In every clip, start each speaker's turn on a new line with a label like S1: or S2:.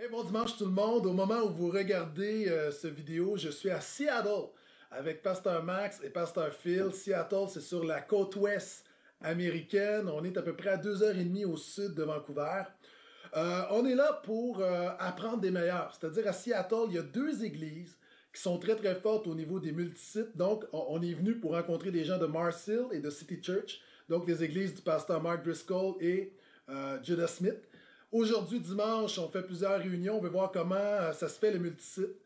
S1: Hey, bon dimanche tout le monde. Au moment où vous regardez euh, cette vidéo, je suis à Seattle avec Pasteur Max et Pasteur Phil. Seattle, c'est sur la côte ouest américaine. On est à peu près à deux heures et demie au sud de Vancouver. Euh, on est là pour euh, apprendre des meilleurs. C'est-à-dire à Seattle, il y a deux églises qui sont très très fortes au niveau des multisites. Donc, on, est venu pour rencontrer des gens de Mars Hill et de City Church, donc les églises du pasteur Mark Driscoll et Judah Smith. Aujourd'hui, dimanche, on fait plusieurs réunions. On veut voir comment euh, ça se fait le multisite.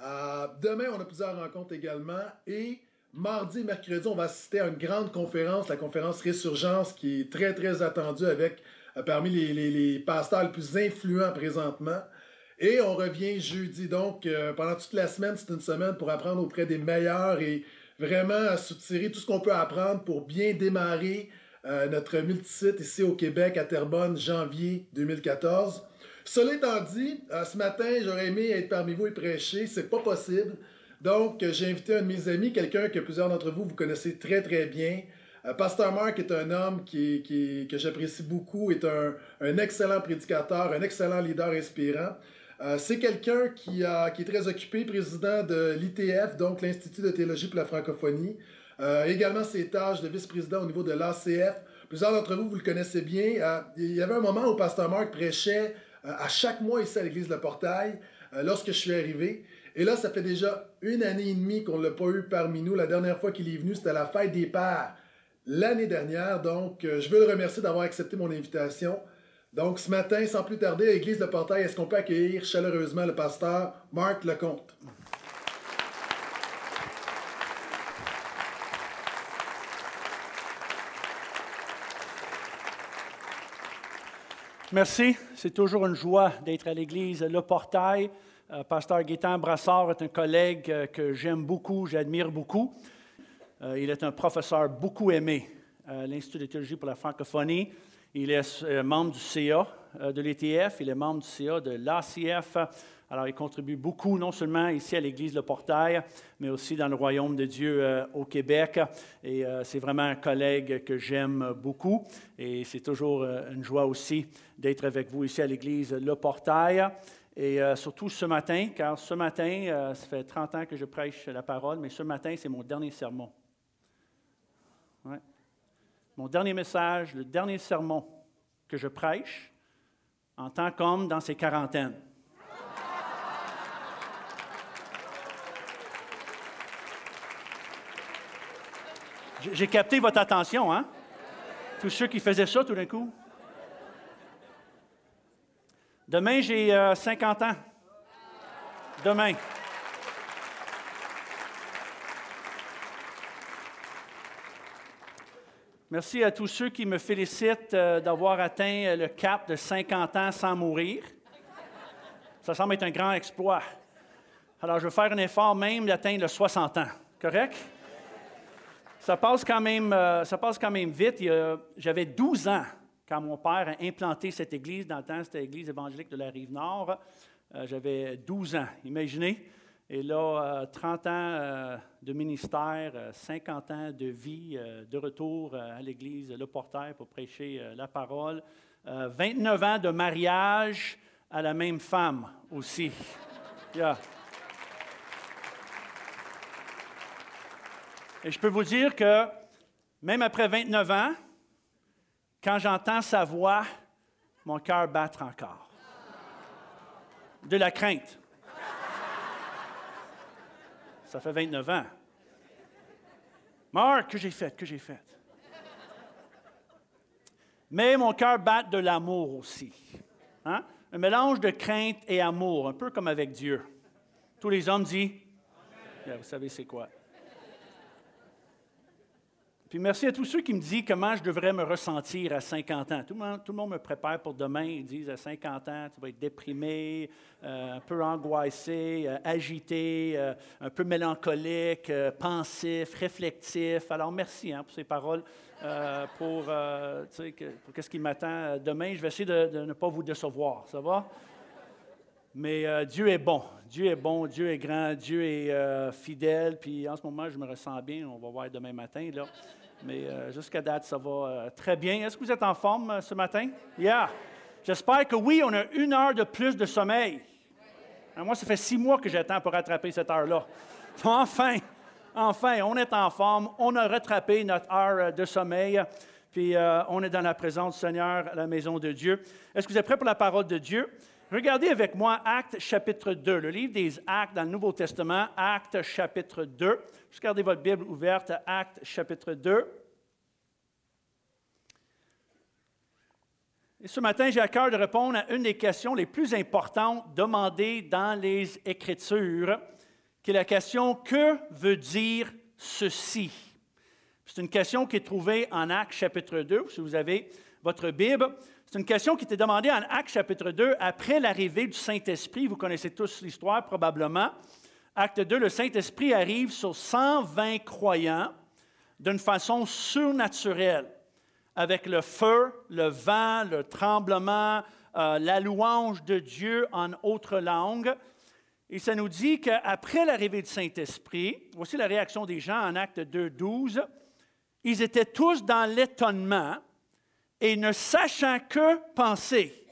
S1: Euh, demain, on a plusieurs rencontres également. Et mardi et mercredi, on va assister à une grande conférence, la conférence Résurgence, qui est très, très attendue avec euh, parmi les, les, pasteurs les plus influents présentement. Et on revient jeudi. Donc, pendant toute la semaine, c'est une semaine pour apprendre auprès des meilleurs et vraiment soutirer tout ce qu'on peut apprendre pour bien démarrer euh, notre multisite ici au Québec, à Terrebonne, janvier 2014. Cela étant dit, euh, ce matin, j'aurais aimé être parmi vous et prêcher. C'est pas possible. Donc, j'ai invité un de mes amis, quelqu'un que plusieurs d'entre vous vous connaissez très très bien. Euh, Pasteur Mark est un homme qui, que j'apprécie beaucoup, est un, excellent prédicateur, un excellent leader inspirant. c'est quelqu'un qui, qui est très occupé, président de l'ITF, donc l'Institut de théologie pour la francophonie. Euh, également ses tâches de vice-président au niveau de l'ACF. Plusieurs d'entre vous, vous le connaissez bien. Euh, il y avait un moment où Pasteur Marc prêchait euh, à chaque mois ici à l'église Le Portail, lorsque je suis arrivé. Et là, ça fait déjà une année et demie qu'on ne l'a pas eu parmi nous. La dernière fois qu'il est venu, c'était à la fête des pères l'année dernière. Donc, je veux le remercier d'avoir accepté mon invitation. Donc, ce matin, sans plus tarder, à l'église Le Portail, est-ce qu'on peut accueillir chaleureusement le pasteur Marc Lecomte?
S2: Merci. C'est toujours une joie d'être à l'Église Le Portail. Euh, Pasteur Gaétan Brassard est un collègue euh, que j'aime beaucoup, j'admire beaucoup. Euh, il est un professeur beaucoup aimé à l'Institut de théologie pour la francophonie. Il est membre du CA de l'ETF, il est membre du CA de l'ACF. Alors, il contribue beaucoup, non seulement ici à l'Église Le Portail, mais aussi dans le Royaume de Dieu euh, au Québec. Et euh, c'est vraiment un collègue que j'aime beaucoup. Et c'est toujours euh, une joie aussi d'être avec vous ici à l'Église Le Portail. Et surtout ce matin, car ce matin, ça fait 30 ans que je prêche la parole, mais ce matin, c'est mon dernier sermon. Mon dernier message, le dernier sermon que je prêche en tant qu'homme dans ces quarantaines. J'ai capté votre attention, hein? Tous ceux qui faisaient ça tout d'un coup. Demain, j'ai 50 euh, ans. Demain. Merci à tous ceux qui me félicitent euh, d'avoir atteint le cap de 50 ans sans mourir. Ça semble être un grand exploit. Alors, je vais faire un effort même d'atteindre le 60 ans. Correct? Ça passe quand même, euh, ça passe quand même vite. J'avais 12 ans quand mon père a implanté cette église. Dans le temps, c'était l'église évangélique de la Rive-Nord. Euh, j'avais 12 ans, imaginez. Et là, 30 euh, ans de ministère, 50 ans de vie, de retour à l'église Le Portail pour prêcher la parole. 29 ans de mariage à la même femme aussi. Et je peux vous dire que même après 29 ans, quand j'entends sa voix, mon cœur bat encore. De la crainte. Ça fait 29 ans. Marc, que j'ai fait, que j'ai fait? Mais mon cœur bat de l'amour aussi. Hein? Un mélange de crainte et amour, un peu comme avec Dieu. Tous les hommes disent, vous savez c'est quoi? Puis merci à tous ceux qui me disent comment je devrais me ressentir à 50 ans. Tout le monde, me prépare pour demain. Ils disent à 50 ans, tu vas être déprimé, euh, un peu angoissé, euh, agité, euh, un peu mélancolique, pensif, réflectif. Alors merci hein, pour ces paroles, pour, pour qu'est-ce qui m'attend demain. Je vais essayer de, de, ne pas vous décevoir. Ça va? Mais Dieu est bon. Dieu est bon, Dieu est grand, Dieu est fidèle. Puis en ce moment, je me ressens bien. On va voir demain matin. Là. Mais euh, jusqu'à date, ça va euh, très bien. Est-ce que vous êtes en forme euh, ce matin? Yeah! J'espère que oui, on a une heure de plus de sommeil. Moi, ça fait six mois que j'attends pour rattraper cette heure-là. Enfin, enfin, on est en forme, on a rattrapé notre heure de sommeil, puis on est dans la présence du Seigneur à la maison de Dieu. Est-ce que vous êtes prêts pour la parole de Dieu? Regardez avec moi Actes chapitre 2, le livre des Actes dans le Nouveau Testament, Actes chapitre 2. Juste gardez votre Bible ouverte, Actes chapitre 2. Et ce matin, j'ai à cœur de répondre à une des questions les plus importantes demandées dans les Écritures, qui est la question Que veut dire ceci? C'est une question qui est trouvée en Actes chapitre 2, si vous avez votre Bible. C'est une question qui était demandée en Actes chapitre 2 après l'arrivée du Saint-Esprit. Vous connaissez tous l'histoire probablement. Acte 2, le Saint-Esprit arrive sur 120 croyants d'une façon surnaturelle avec le feu, le vent, le tremblement, euh, la louange de Dieu en autre langue. Et ça nous dit qu'après l'arrivée du Saint-Esprit, voici la réaction des gens en Acte 2, 12, ils étaient tous dans l'étonnement et ne sachant que penser.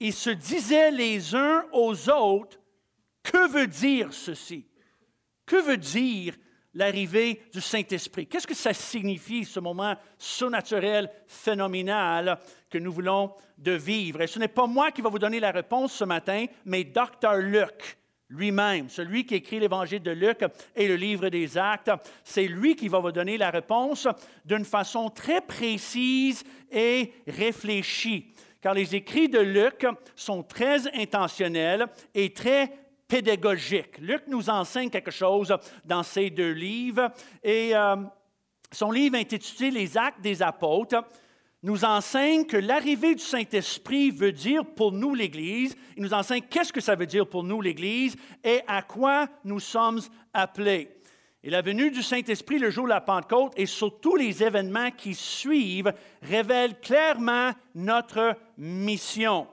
S2: Ils se disaient les uns aux autres, que veut dire ceci? Que veut dire l'arrivée du Saint-Esprit. Qu'est-ce que ça signifie, ce moment surnaturel, phénoménal que nous voulons de vivre? Et ce n'est pas moi qui va vous donner la réponse ce matin, mais Dr. Luc lui-même, celui qui écrit l'évangile de Luc et le livre des actes, c'est lui qui va vous donner la réponse d'une façon très précise et réfléchie. Car les écrits de Luc sont très intentionnels et très pédagogique. Luc nous enseigne quelque chose dans ces deux livres et euh, son livre intitulé Les actes des apôtres nous enseigne que l'arrivée du Saint-Esprit veut dire pour nous l'Église. Il nous enseigne qu'est-ce que ça veut dire pour nous l'Église et à quoi nous sommes appelés. Et la venue du Saint-Esprit le jour de la Pentecôte et surtout les événements qui suivent révèlent clairement notre mission.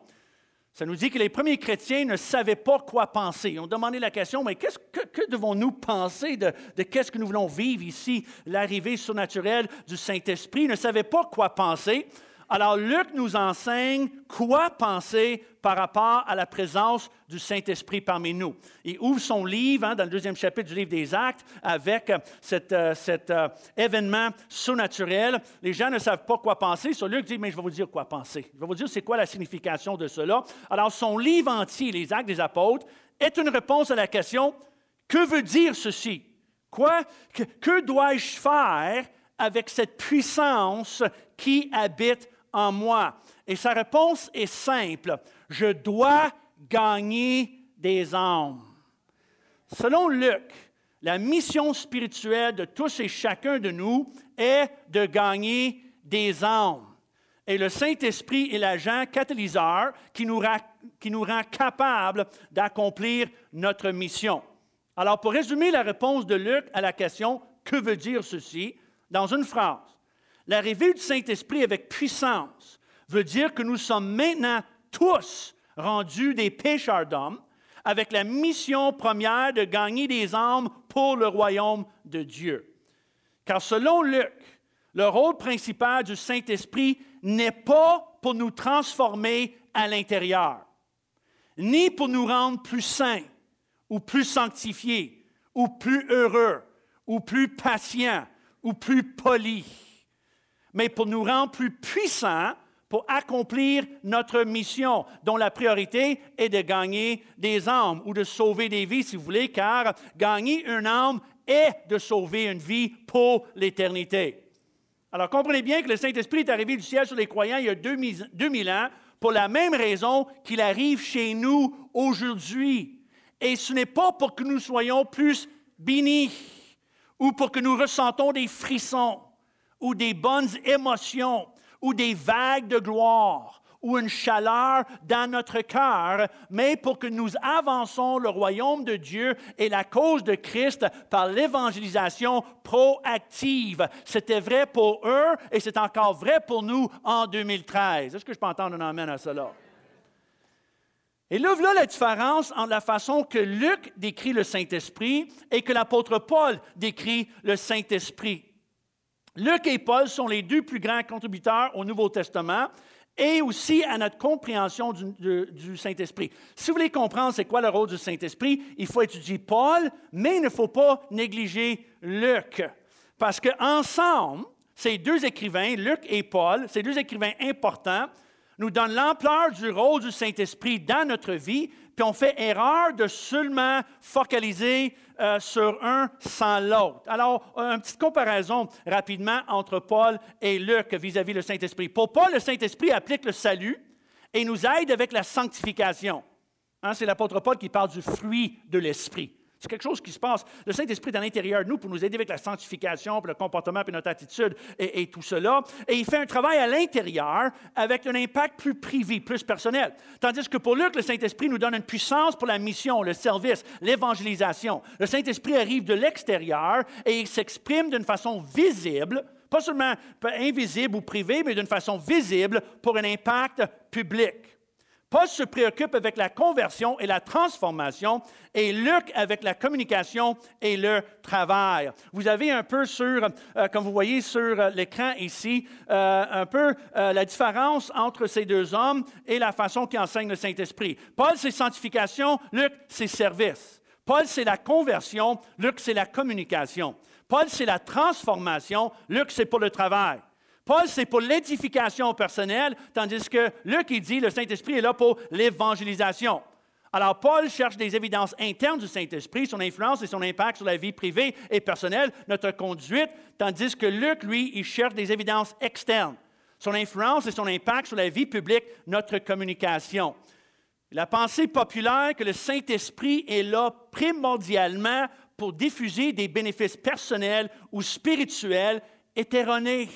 S2: Ça nous dit que les premiers chrétiens ne savaient pas quoi penser. Ils ont demandé la question, mais que, que, devons-nous penser de, de qu'est-ce que nous voulons vivre ici, l'arrivée surnaturelle du Saint-Esprit? Ils ne savaient pas quoi penser. Alors Luc nous enseigne quoi penser par rapport à la présence du Saint-Esprit parmi nous. Il ouvre son livre hein, dans le deuxième chapitre du livre des Actes avec euh, cet, euh, cet euh, événement surnaturel. Les gens ne savent pas quoi penser. Sur Luc dit, mais je vais vous dire quoi penser. Je vais vous dire c'est quoi la signification de cela. Alors son livre entier, les Actes des Apôtres, est une réponse à la question, que veut dire ceci? Quoi? Que dois-je faire avec cette puissance qui habite en moi? Et sa réponse est simple. Je dois gagner des âmes. Selon Luc, la mission spirituelle de tous et chacun de nous est de gagner des âmes. Et le Saint-Esprit est l'agent catalyseur qui nous, qui nous rend capables d'accomplir notre mission. Alors, pour résumer la réponse de Luc à la question Que veut dire ceci? Dans une phrase, l'arrivée du Saint-Esprit avec puissance veut dire que nous sommes maintenant tous rendus des pécheurs d'hommes avec la mission première de gagner des âmes pour le royaume de Dieu. Car selon Luc, le rôle principal du Saint-Esprit n'est pas pour nous transformer à l'intérieur, ni pour nous rendre plus saints ou plus sanctifiés ou plus heureux ou plus patients ou plus polis, mais pour nous rendre plus puissants pour accomplir notre mission, dont la priorité est de gagner des âmes ou de sauver des vies, si vous voulez, car gagner une âme est de sauver une vie pour l'éternité. Alors comprenez bien que le Saint-Esprit est arrivé du ciel sur les croyants il y a 2000 ans pour la même raison qu'il arrive chez nous aujourd'hui. Et ce n'est pas pour que nous soyons plus bénis ou pour que nous ressentons des frissons ou des bonnes émotions ou des vagues de gloire ou une chaleur dans notre cœur, mais pour que nous avançons le royaume de Dieu et la cause de Christ par l'évangélisation proactive. C'était vrai pour eux et c'est encore vrai pour nous en 2013. Est-ce que je peux entendre un amène à cela? Et là, voilà la différence entre la façon que Luc décrit le Saint-Esprit et que l'apôtre Paul décrit le Saint-Esprit. Luc et Paul sont les deux plus grands contributeurs au Nouveau Testament et aussi à notre compréhension du, Saint-Esprit. Si vous voulez comprendre c'est quoi le rôle du Saint-Esprit, il faut étudier Paul, mais il ne faut pas négliger Luc. Parce qu'ensemble, ces deux écrivains, Luc et Paul, ces deux écrivains importants, nous donnent l'ampleur du rôle du Saint-Esprit dans notre vie, puis on fait erreur de seulement focaliser euh, sur un sans l'autre. Alors, une petite comparaison rapidement entre Paul et Luc vis-à-vis le Saint-Esprit. Pour Paul, le Saint-Esprit applique le salut et nous aide avec la sanctification. Hein, c'est l'apôtre Paul qui parle du fruit de l'Esprit. C'est quelque chose qui se passe. Le Saint-Esprit est à l'intérieur de nous pour nous aider avec la sanctification, le comportement, puis notre attitude et, tout cela. Et il fait un travail à l'intérieur avec un impact plus privé, plus personnel. Tandis que pour Luc, le Saint-Esprit nous donne une puissance pour la mission, le service, l'évangélisation. Le Saint-Esprit arrive de l'extérieur et il s'exprime d'une façon visible, pas seulement invisible ou privée, mais d'une façon visible pour un impact public. Paul se préoccupe avec la conversion et la transformation, et Luc avec la communication et le travail. Vous avez un peu sur, euh, comme vous voyez sur euh, l'écran ici, euh, un peu la différence entre ces deux hommes et la façon qu'ils enseignent le Saint-Esprit. Paul, c'est sanctification, Luc, c'est service. Paul, c'est la conversion, Luc, c'est la communication. Paul, c'est la transformation, Luc, c'est pour le travail. Paul, c'est pour l'édification personnelle, tandis que Luc, il dit, le Saint-Esprit est là pour l'évangélisation. Alors, Paul cherche des évidences internes du Saint-Esprit, son influence et son impact sur la vie privée et personnelle, notre conduite, tandis que Luc, lui, il cherche des évidences externes, son influence et son impact sur la vie publique, notre communication. La pensée populaire que le Saint-Esprit est là primordialement pour diffuser des bénéfices personnels ou spirituels est erronée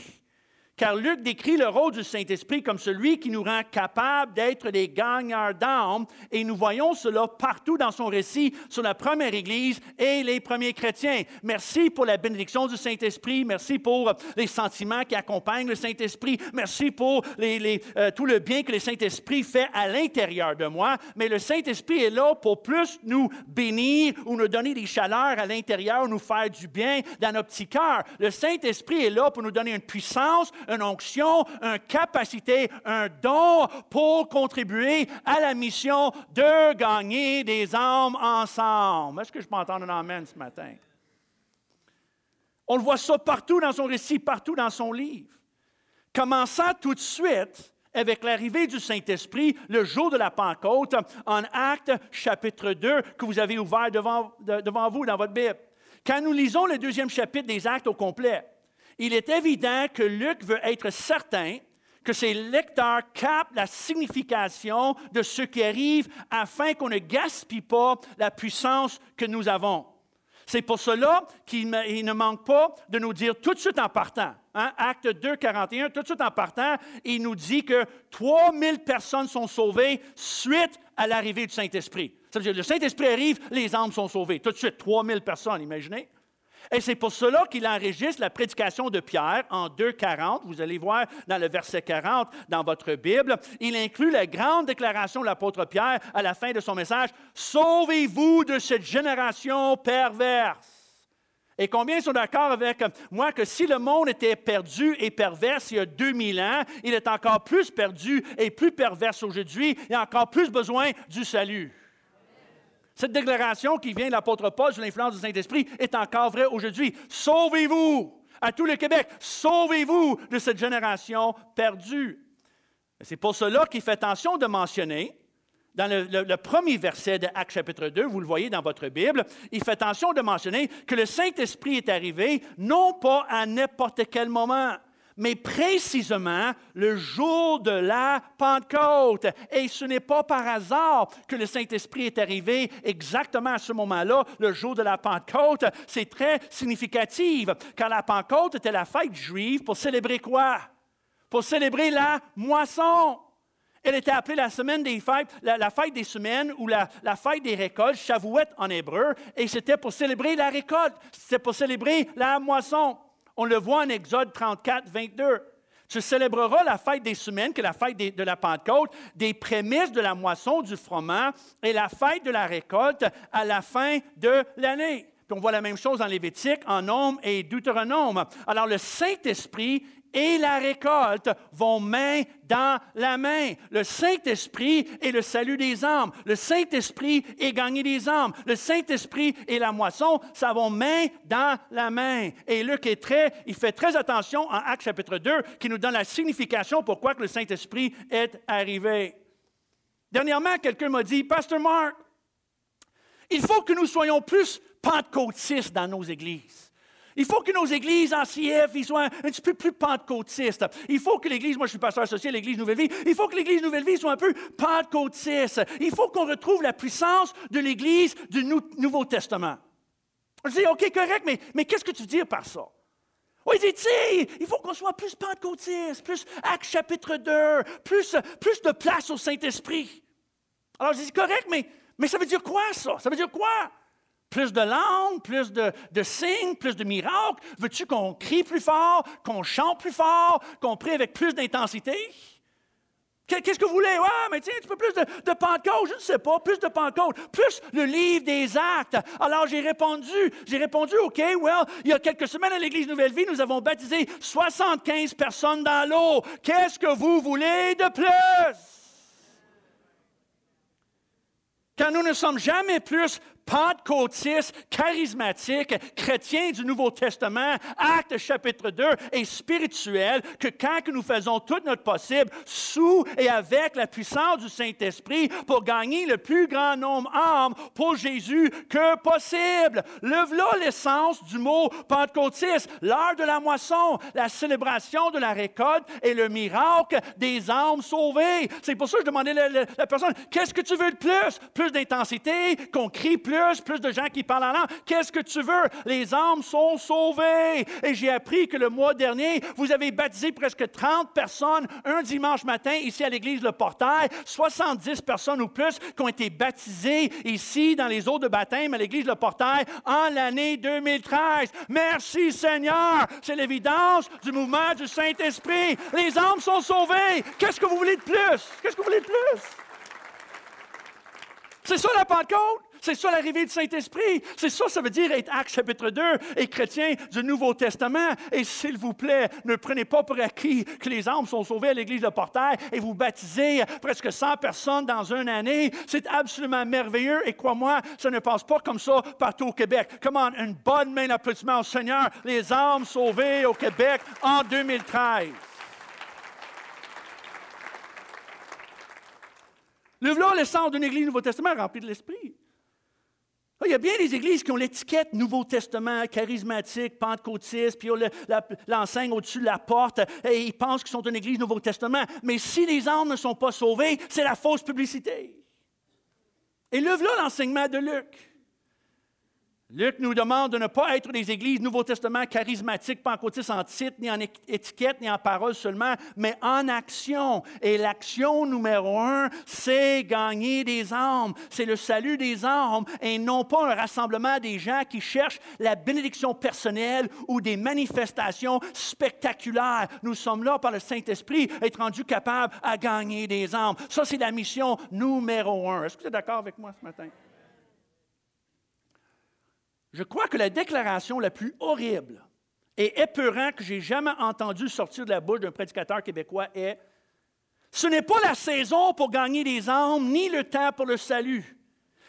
S2: car Luc décrit le rôle du Saint-Esprit comme celui qui nous rend capables d'être des gagneurs d'âme, et nous voyons cela partout dans son récit sur la première Église et les premiers chrétiens. Merci pour la bénédiction du Saint-Esprit, merci pour les sentiments qui accompagnent le Saint-Esprit, merci pour euh, tout le bien que le Saint-Esprit fait à l'intérieur de moi, mais le Saint-Esprit est là pour plus nous bénir ou nous donner des chaleurs à l'intérieur, nous faire du bien dans nos petits cœurs. Le Saint-Esprit est là pour nous donner une puissance, une onction, une capacité, un don pour contribuer à la mission de gagner des âmes ensemble. Est-ce que je peux entendre un amen ce matin? On le voit ça partout dans son récit, partout dans son livre. Commençant tout de suite avec l'arrivée du Saint-Esprit le jour de la Pentecôte en Actes chapitre 2 que vous avez ouvert devant, devant vous dans votre Bible. Quand nous lisons le deuxième chapitre des Actes au complet, il est évident que Luc veut être certain que ses lecteurs captent la signification de ce qui arrive afin qu'on ne gaspille pas la puissance que nous avons. C'est pour cela qu'il ne manque pas de nous dire tout de suite en partant, hein, acte 2, 41, tout de suite en partant, il nous dit que 3000 personnes sont sauvées suite à l'arrivée du Saint-Esprit. Ça veut dire le Saint-Esprit arrive, les âmes sont sauvées. Tout de suite, 3000 personnes, imaginez. Et c'est pour cela qu'il enregistre la prédication de Pierre en 2.40. Vous allez voir dans le verset 40 dans votre Bible. Il inclut la grande déclaration de l'apôtre Pierre à la fin de son message. Sauvez-vous de cette génération perverse. Et combien sont d'accord avec moi que si le monde était perdu et perverse il y a 2000 ans, il est encore plus perdu et plus perverse aujourd'hui et encore plus besoin du salut. Cette déclaration qui vient de l'apôtre Paul sous l'influence du Saint-Esprit est encore vraie aujourd'hui. Sauvez-vous à tout le Québec. Sauvez-vous de cette génération perdue. C'est pour cela qu'il fait attention de mentionner, dans le, premier verset de Actes chapitre 2, vous le voyez dans votre Bible, il fait attention de mentionner que le Saint-Esprit est arrivé non pas à n'importe quel moment, mais précisément le jour de la Pentecôte. Et ce n'est pas par hasard que le Saint-Esprit est arrivé exactement à ce moment-là, le jour de la Pentecôte. C'est très significatif, car la Pentecôte était la fête juive pour célébrer quoi? Pour célébrer la moisson. Elle était appelée la semaine des fêtes, la, fête des semaines ou la, fête des récoltes, Shavuot en hébreu, et c'était pour célébrer la récolte, c'était pour célébrer la moisson. On le voit en Exode 34, 22. Tu célébreras la fête des semaines, qui est la fête de la Pentecôte, des prémices de la moisson du froment et la fête de la récolte à la fin de l'année. Puis on voit la même chose en Lévitique, en Nombre et Deutéronome. Alors le Saint-Esprit et la récolte vont main dans la main. Le Saint-Esprit est le salut des âmes. Le Saint-Esprit est gagner des âmes. Le Saint-Esprit et la moisson, ça va main dans la main. Et Luc est très, il fait très attention en Actes chapitre 2, qui nous donne la signification pourquoi que le Saint-Esprit est arrivé. Dernièrement, quelqu'un m'a dit, Pasteur Mark, il faut que nous soyons plus pentecôtistes dans nos églises. Il faut que nos églises en CF soient un, petit peu plus pentecôtistes. Il faut que l'Église, moi je suis pasteur associé à l'Église Nouvelle Vie, il faut que l'Église Nouvelle Vie soit un peu pentecôtiste. Il faut qu'on retrouve la puissance de l'Église du Nouveau Testament. Je dis, OK, correct, mais, qu'est-ce que tu veux dire par ça? Oui, il dit, il faut qu'on soit plus pentecôtiste, plus Acte chapitre 2, plus, plus de place au Saint-Esprit. Alors, je dis, correct, mais, mais ça veut dire quoi, ça? Ça veut dire quoi? Plus de langues, plus de, signes, plus de miracles. Veux-tu qu'on crie plus fort, qu'on chante plus fort, qu'on prie avec plus d'intensité? Qu'est-ce que vous voulez? Ah, mais tiens, un petit peu plus de, de, Pentecôte, je ne sais pas, plus de Pentecôte, plus le livre des actes. Alors j'ai répondu, j'ai répondu, OK, well, il y a quelques semaines à l'Église Nouvelle Vie, nous avons baptisé 75 personnes dans l'eau. Qu'est-ce que vous voulez de plus? Car nous ne sommes jamais plus pentecôtiste, charismatique, chrétien du Nouveau Testament, acte chapitre 2, et spirituel, que quand nous faisons tout notre possible sous et avec la puissance du Saint-Esprit pour gagner le plus grand nombre d'âmes pour Jésus que possible. Le là l'essence du mot pentecôtiste, l'heure de la moisson, la célébration de la récolte et le miracle des âmes sauvées. C'est pour ça que je demandais à la personne, qu'est-ce que tu veux de plus? Plus d'intensité, qu'on crie plus plus, de gens qui parlent en langue. Qu'est-ce que tu veux? Les âmes sont sauvées. Et j'ai appris que le mois dernier, vous avez baptisé presque 30 personnes un dimanche matin ici à l'église Le Portail. 70 personnes ou plus qui ont été baptisées ici dans les eaux de baptême à l'église Le Portail en l'année 2013. Merci Seigneur. C'est l'évidence du mouvement du Saint-Esprit. Les âmes sont sauvées. Qu'est-ce que vous voulez de plus? Qu'est-ce que vous voulez de plus? C'est ça la Pentecôte? C'est ça l'arrivée du Saint-Esprit. C'est ça, ça veut dire être Acte chapitre 2 et chrétien du Nouveau Testament. Et s'il vous plaît, ne prenez pas pour acquis que les âmes sont sauvées à l'Église de Portail et vous baptisez presque 100 personnes dans une année. C'est absolument merveilleux et crois-moi, ça ne passe pas comme ça partout au Québec. Comment une bonne main d'applaudissement au Seigneur. Les âmes sauvées au Québec en 2013. Le voilà l'essence d'une Église du Nouveau Testament remplie de l'Esprit. Ah, il y a bien des églises qui ont l'étiquette Nouveau Testament, charismatique, pentecôtiste, puis l'enseigne au-dessus de la porte, et ils pensent qu'ils sont une église Nouveau Testament. Mais si les âmes ne sont pas sauvées, c'est la fausse publicité. Et là, l'enseignement de Luc. Luc nous demande de ne pas être des églises Nouveau Testament charismatiques, pentecôtistes en titre, ni en étiquette, ni en parole seulement, mais en action. Et l'action numéro un, c'est gagner des âmes. C'est le salut des âmes et non pas un rassemblement des gens qui cherchent la bénédiction personnelle ou des manifestations spectaculaires. Nous sommes là par le Saint-Esprit, être rendus capables à gagner des âmes. Ça, c'est la mission numéro un. Est-ce que vous êtes d'accord avec moi ce matin? Je crois que la déclaration la plus horrible et épeurante que j'ai jamais entendue sortir de la bouche d'un prédicateur québécois est Ce n'est pas la saison pour gagner des âmes, ni le temps pour le salut.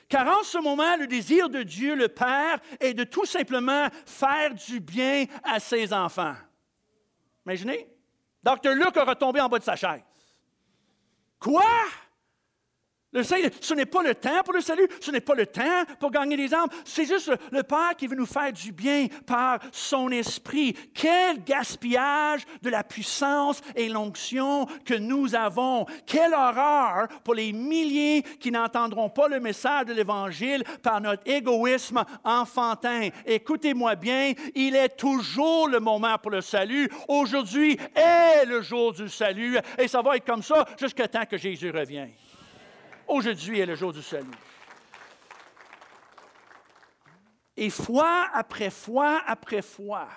S2: Car en ce moment, le désir de Dieu, le Père, est de tout simplement faire du bien à ses enfants. Imaginez, Dr. Luc a retombé en bas de sa chaise. Quoi? Le ce n'est pas le temps pour le salut, ce n'est pas le temps pour gagner des âmes, c'est juste le, Père qui veut nous faire du bien par son esprit. Quel gaspillage de la puissance et l'onction que nous avons. Quelle horreur pour les milliers qui n'entendront pas le message de l'Évangile par notre égoïsme enfantin. Écoutez-moi bien, il est toujours le moment pour le salut. Aujourd'hui est le jour du salut et ça va être comme ça jusqu'à temps que Jésus revienne. Aujourd'hui est le jour du salut. Et fois après fois après fois,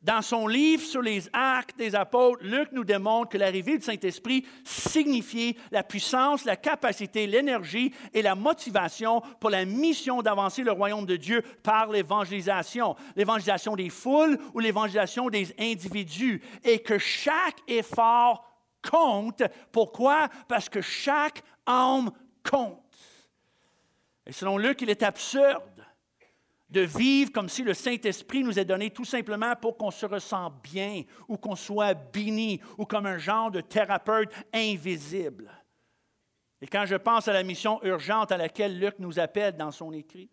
S2: Dans son livre sur les actes des apôtres, Luc nous démontre que l'arrivée du Saint-Esprit signifiait la puissance, la capacité, l'énergie et la motivation pour la mission d'avancer le royaume de Dieu par l'évangélisation, l'évangélisation des foules ou l'évangélisation des individus, et que chaque effort compte. Pourquoi? Parce que chaque âme compte. Et selon Luc, il est absurde de vivre comme si le Saint-Esprit nous est donné tout simplement pour qu'on se ressent bien ou qu'on soit béni ou comme un genre de thérapeute invisible. Et quand je pense à la mission urgente à laquelle Luc nous appelle dans son écrit,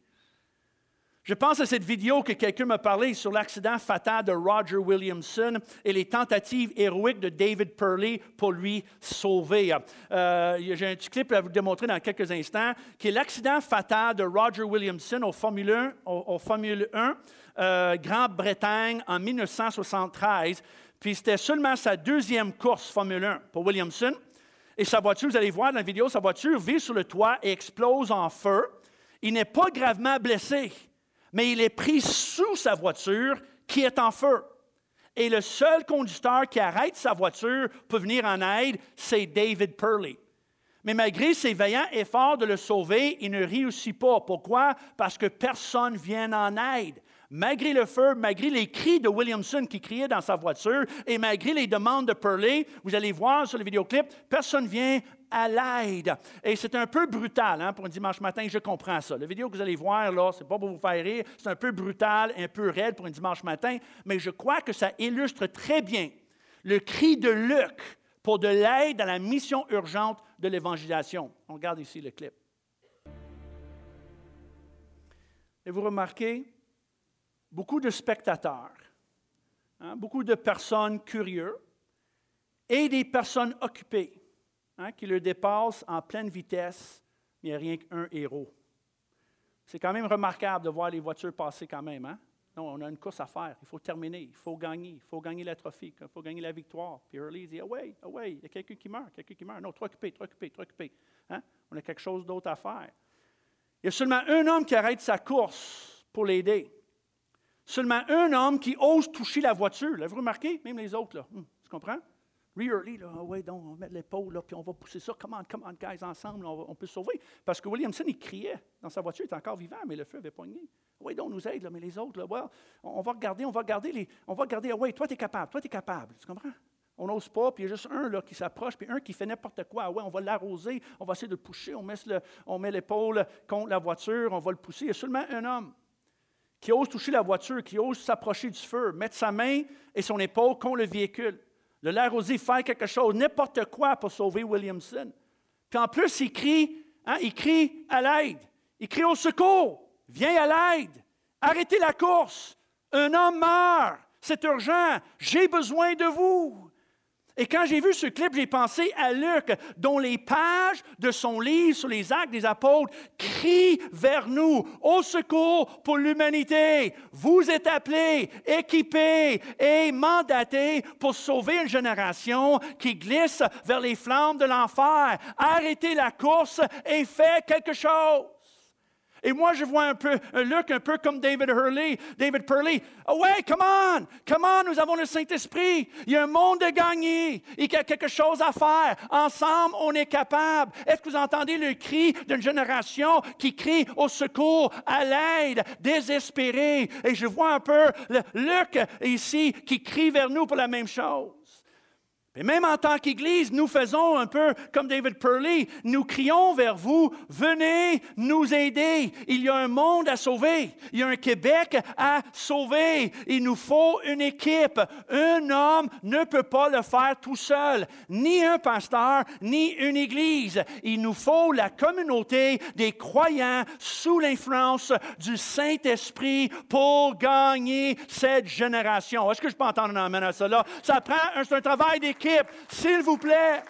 S2: je pense à cette vidéo que quelqu'un m'a parlé sur l'accident fatal de Roger Williamson et les tentatives héroïques de David Purley pour lui sauver. Euh, j'ai un petit clip à vous démontrer dans quelques instants, qui est l'accident fatal de Roger Williamson au Formule 1, au, Formule 1 euh, Grande-Bretagne en 1973. Puis c'était seulement sa deuxième course Formule 1 pour Williamson. Et sa voiture, vous allez voir dans la vidéo, sa voiture vit sur le toit et explose en feu. Il n'est pas gravement blessé mais il est pris sous sa voiture qui est en feu. Et le seul conducteur qui arrête sa voiture pour venir en aide, c'est David Purley. Mais malgré ses vaillants efforts de le sauver, il ne réussit pas. Pourquoi? Parce que personne vient en aide. Malgré le feu, malgré les cris de Williamson qui criait dans sa voiture et malgré les demandes de Purley, vous allez voir sur le vidéoclip, personne vient à l'aide. Et c'est un peu brutal hein, pour un dimanche matin, je comprends ça. La vidéo que vous allez voir, là, c'est pas pour vous faire rire, c'est un peu brutal, un peu raide pour un dimanche matin, mais je crois que ça illustre très bien le cri de Luc pour de l'aide à la mission urgente de l'évangélisation. On regarde ici le clip. Et vous remarquez, beaucoup de spectateurs, hein, beaucoup de personnes curieuses et des personnes occupées Hein, qui le dépasse en pleine vitesse, mais il n'y a rien qu'un héros. C'est quand même remarquable de voir les voitures passer quand même. Hein? Non, on a une course à faire. Il faut terminer. Il faut gagner. Il faut gagner la trophée. Il faut gagner la victoire. Puis Early dit Away, away, il y a quelqu'un qui meurt, quelqu'un qui meurt. Non, trop occupé, trop occupé, trop occupé. Hein? On a quelque chose d'autre à faire. Il y a seulement un homme qui arrête sa course pour l'aider. Seulement un homme qui ose toucher la voiture. L'avez-vous remarqué? Même les autres, là. Hum, tu comprends? Really, là, ah ouais, donc on met l'épaule, là, puis on va pousser ça. Come on, come on, guys, ensemble, on, peut sauver. Parce que Williamson, il criait dans sa voiture, il était encore vivant, mais le feu avait pogné. Oui, donc on nous aide, mais les autres, on, va regarder, on va regarder, les, on va regarder, ah ouais, toi, tu es capable, toi, tu es capable. Tu comprends? On n'ose pas, puis il y a juste un là, qui s'approche, puis un qui fait n'importe quoi. Ah ouais, on va l'arroser, on va essayer de le pousser, on met, on met l'épaule contre la voiture, on va le pousser. Il y a seulement un homme qui ose toucher la voiture, qui ose s'approcher du feu, mettre sa main et son épaule contre le véhicule de l'air osé faire quelque chose, n'importe quoi pour sauver Williamson. Puis en plus, il crie, hein, il crie à l'aide. Il crie au secours. Viens à l'aide. Arrêtez la course. Un homme meurt. C'est urgent. J'ai besoin de vous. Et quand j'ai vu ce clip, j'ai pensé à Luc, dont les pages de son livre sur les actes des apôtres crient vers nous, au secours pour l'humanité. Vous êtes appelés, équipés et mandatés pour sauver une génération qui glisse vers les flammes de l'enfer. Arrêtez la course et faites quelque chose. Et moi, je vois un peu un un peu comme David Hurley, David Purley. Oh ouais, come on, come on, nous avons le Saint-Esprit. Il y a un monde à gagner. Il y a quelque chose à faire. Ensemble, on est capable. Est-ce que vous entendez le cri d'une génération qui crie au secours, à l'aide, désespérée? Et je vois un peu Luc ici qui crie vers nous pour la même chose. Et même en tant qu'Église, nous faisons un peu comme David Purley, nous crions vers vous, venez nous aider. Il y a un monde à sauver, il y a un Québec à sauver. Il nous faut une équipe. Un homme ne peut pas le faire tout seul, ni un pasteur, ni une Église. Il nous faut la communauté des croyants sous l'influence du Saint-Esprit pour gagner cette génération. Est-ce que je peux entendre un amène à cela? Ça prend un, un travail d'équipe s'il vous plaît.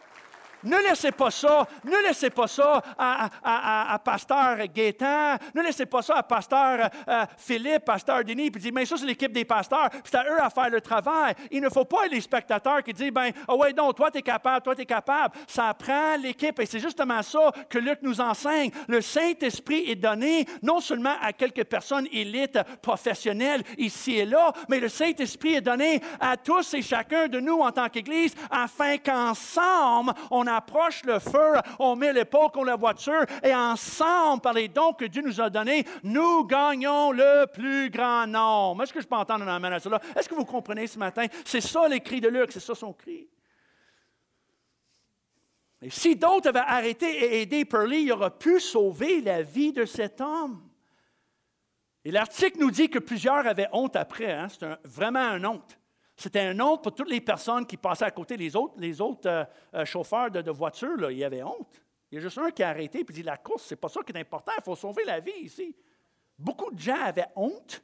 S2: Ne laissez pas ça, ne laissez pas ça à, Pasteur Gaétan, ne laissez pas ça à Pasteur euh, Philippe, Pasteur Denis, puis dites, mais ça, c'est l'équipe des pasteurs, puis c'est à eux à faire le travail. Il ne faut pas les spectateurs qui disent, ben, oh ouais, non, toi, tu es capable, toi, tu es capable. Ça prend l'équipe, et c'est justement ça que Luc nous enseigne. Le Saint-Esprit est donné non seulement à quelques personnes élites, professionnelles, ici et là, mais le Saint-Esprit est donné à tous et chacun de nous en tant qu'Église, afin qu'ensemble, on approche le feu, on met l'épaule contre la voiture et ensemble, par les dons que Dieu nous a donnés, nous gagnons le plus grand nombre. Est-ce que je peux entendre un amen à cela? Est-ce que vous comprenez ce matin? C'est ça les cris de Luc, c'est ça son cri. Et si d'autres avaient arrêté et aidé Pearly, il aurait pu sauver la vie de cet homme. Et l'article nous dit que plusieurs avaient honte après. Hein? C'est vraiment un honte. C'était un honte pour toutes les personnes qui passaient à côté. Les autres, les autres euh, euh, chauffeurs de, de voitures, là, ils avaient honte. Il y a juste un qui a arrêté et dit La course, c'est pas ça qui est important, il faut sauver la vie ici. Beaucoup de gens avaient honte.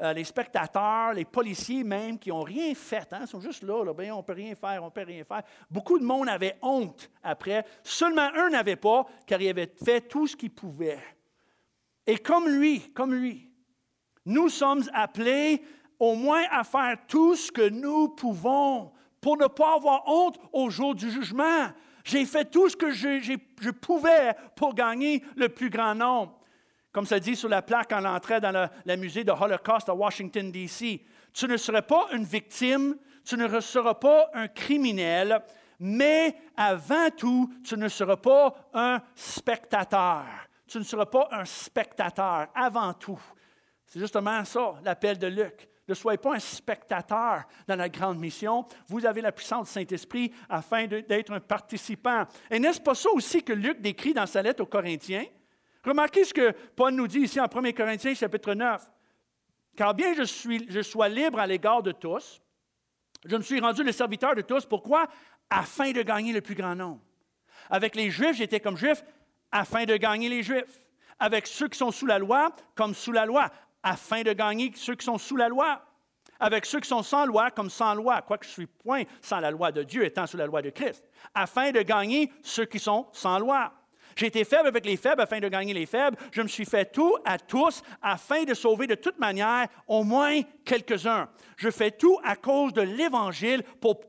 S2: Euh, les spectateurs, les policiers même, qui n'ont rien fait, hein, sont juste là, là ben, on ne peut rien faire, on ne peut rien faire. Beaucoup de monde avait honte après. Seulement un n'avait pas, car il avait fait tout ce qu'il pouvait. Et comme lui, comme lui, nous sommes appelés au moins à faire tout ce que nous pouvons pour ne pas avoir honte au jour du jugement. J'ai fait tout ce que je, pouvais pour gagner le plus grand nombre. Comme ça dit sur la plaque en entrée dans le, musée de Holocaust à Washington, D.C. Tu ne serais pas une victime, tu ne seras pas un criminel, mais avant tout, tu ne seras pas un spectateur. Tu ne seras pas un spectateur avant tout. C'est justement ça, l'appel de Luc. Ne soyez pas un spectateur dans la grande mission. Vous avez la puissance du Saint-Esprit afin d'être un participant. Et n'est-ce pas ça aussi que Luc décrit dans sa lettre aux Corinthiens? Remarquez ce que Paul nous dit ici en 1 Corinthiens chapitre 9. Car bien je, suis, je sois libre à l'égard de tous, je me suis rendu le serviteur de tous. Pourquoi? Afin de gagner le plus grand nombre. Avec les Juifs, j'étais comme Juif afin de gagner les Juifs. Avec ceux qui sont sous la loi, comme sous la loi, afin de gagner ceux qui sont sous la loi, avec ceux qui sont sans loi comme sans loi, quoique je suis point sans la loi de Dieu, étant sous la loi de Christ, afin de gagner ceux qui sont sans loi. J'ai été faible avec les faibles afin de gagner les faibles. Je me suis fait tout à tous afin de sauver de toute manière au moins quelques-uns. Je fais tout à cause de l'Évangile. Pour,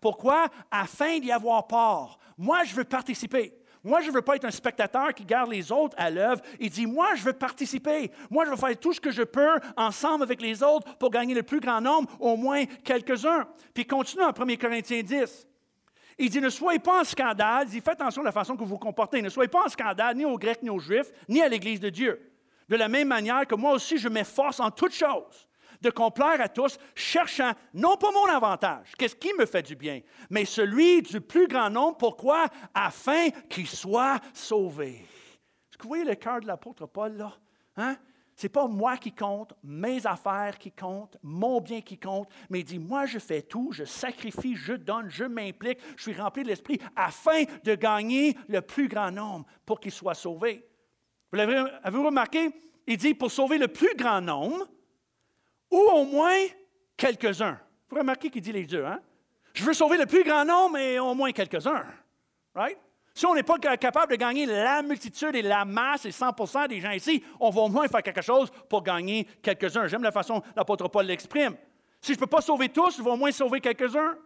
S2: pourquoi? Afin d'y avoir part. Moi, je veux participer. Moi, je ne veux pas être un spectateur qui garde les autres à l'œuvre. Il dit, moi, je veux participer. Moi, je veux faire tout ce que je peux ensemble avec les autres pour gagner le plus grand nombre, au moins quelques-uns. Puis continue en 1 Corinthiens 10. Il dit, ne soyez pas en scandale. Il dit, faites attention à la façon que vous vous comportez. Ne soyez pas en scandale ni aux Grecs, ni aux Juifs, ni à l'Église de Dieu. De la même manière que moi aussi, je m'efforce en toutes choses de complaire à tous, cherchant non pas mon avantage, qu'est-ce qui me fait du bien, mais celui du plus grand nombre. Pourquoi? Afin qu'il soit sauvé. Est-ce que vous voyez le cœur de l'apôtre Paul là? Hein? N'est pas moi qui compte, mes affaires qui comptent, mon bien qui compte, mais il dit, moi je fais tout, je sacrifie, je donne, je m'implique, je suis rempli de l'Esprit afin de gagner le plus grand nombre pour qu'il soit sauvé. Vous l'avez avez remarqué? Il dit, pour sauver le plus grand nombre, ou au moins quelques-uns. Vous remarquez qu'il dit les deux, hein? Je veux sauver le plus grand nombre, mais au moins quelques-uns. Right? Si on n'est pas capable de gagner la multitude et la masse et 100% des gens ici, on va au moins faire quelque chose pour gagner quelques-uns. J'aime la façon dont l'apôtre Paul l'exprime. Si je ne peux pas sauver tous, je vais au moins sauver quelques-uns.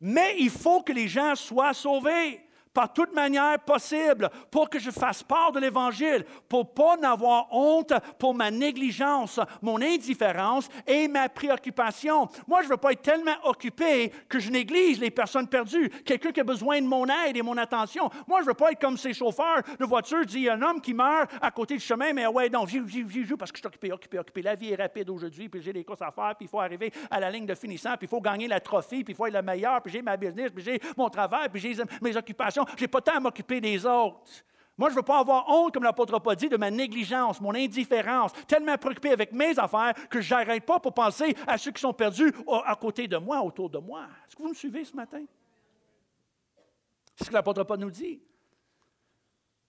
S2: Mais il faut que les gens soient sauvés par toute manière possible pour que je fasse part de l'Évangile, pour pas n'avoir honte pour ma négligence, mon indifférence et ma préoccupation. Moi, je ne veux pas être tellement occupé que je néglige les personnes perdues, quelqu'un qui a besoin de mon aide et mon attention. Moi, je ne veux pas être comme ces chauffeurs de voiture, dit un homme qui meurt à côté du chemin, mais ouais, non, j'y joue parce que je suis occupé, occupé, occupé. La vie est rapide aujourd'hui, puis j'ai des courses à faire, puis il faut arriver à la ligne de finissant, puis il faut gagner la trophée, puis il faut être le meilleur, puis j'ai ma business, puis j'ai mon travail, puis j'ai mes occupations je n'ai pas temps à m'occuper des autres. Moi, je ne veux pas avoir honte, comme l'apôtre Paul dit, de ma négligence, mon indifférence, tellement préoccupé avec mes affaires que je n'arrête pas pour penser à ceux qui sont perdus à côté de moi, autour de moi. Est-ce que vous me suivez ce matin? C'est ce que l'apôtre Paul nous dit.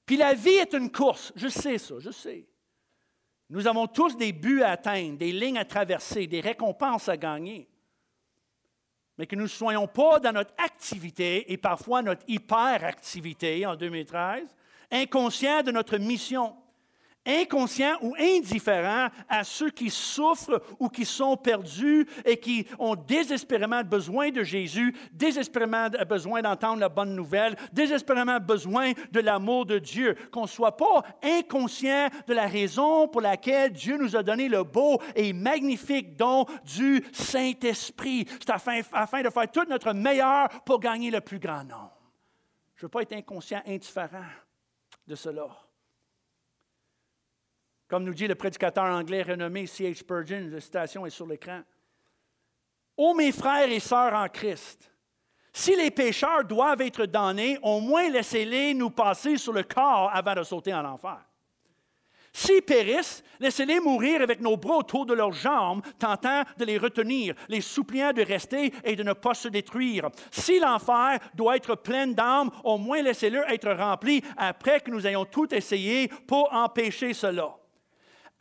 S2: Puis la vie est une course. Je sais ça, je sais. Nous avons tous des buts à atteindre, des lignes à traverser, des récompenses à gagner. Mais que nous ne soyons pas dans notre activité et parfois notre hyperactivité en 2013, inconscients de notre mission inconscient ou indifférent à ceux qui souffrent ou qui sont perdus et qui ont désespérément besoin de Jésus, désespérément besoin d'entendre la bonne nouvelle, désespérément besoin de l'amour de Dieu. Qu'on ne soit pas inconscient de la raison pour laquelle Dieu nous a donné le beau et magnifique don du Saint-Esprit. C'est afin, afin de faire tout notre meilleur pour gagner le plus grand nombre. Je ne veux pas être inconscient, indifférent de cela. Comme nous dit le prédicateur anglais renommé C.H. Spurgeon, la citation est sur l'écran. Ô mes frères et sœurs en Christ, si les pécheurs doivent être damnés, au moins laissez-les nous passer sur le corps avant de sauter en enfer. S'ils périssent, laissez-les mourir avec nos bras autour de leurs jambes, tentant de les retenir, les suppliant de rester et de ne pas se détruire. Si l'enfer doit être plein d'âmes, au moins laissez-le être rempli après que nous ayons tout essayé pour empêcher cela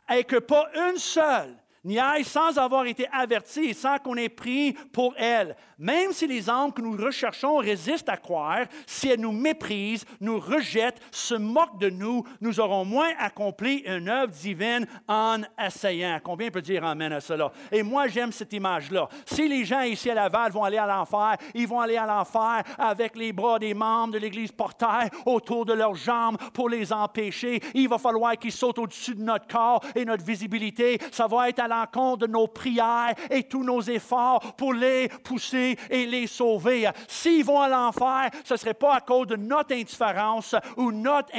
S2: et que pas une seule n'y aille sans avoir été averti et sans qu'on ait pris pour elle. Même si les âmes que nous recherchons résistent à croire, si elles nous méprisent, nous rejettent, se moquent de nous, nous aurons moins accompli une œuvre divine en essayant. Combien peut dire Amen à cela? Et moi, j'aime cette image-là. Si les gens ici à Laval vont aller à l'enfer, ils vont aller à l'enfer avec les bras des membres de l'Église portaire autour de leurs jambes pour les empêcher. Il va falloir qu'ils sautent au-dessus de notre corps et notre visibilité. Ça va être à l'encontre de nos prières et tous nos efforts pour les pousser et les sauver. S'ils vont à l'enfer, ce ne serait pas à cause de notre indifférence ou notre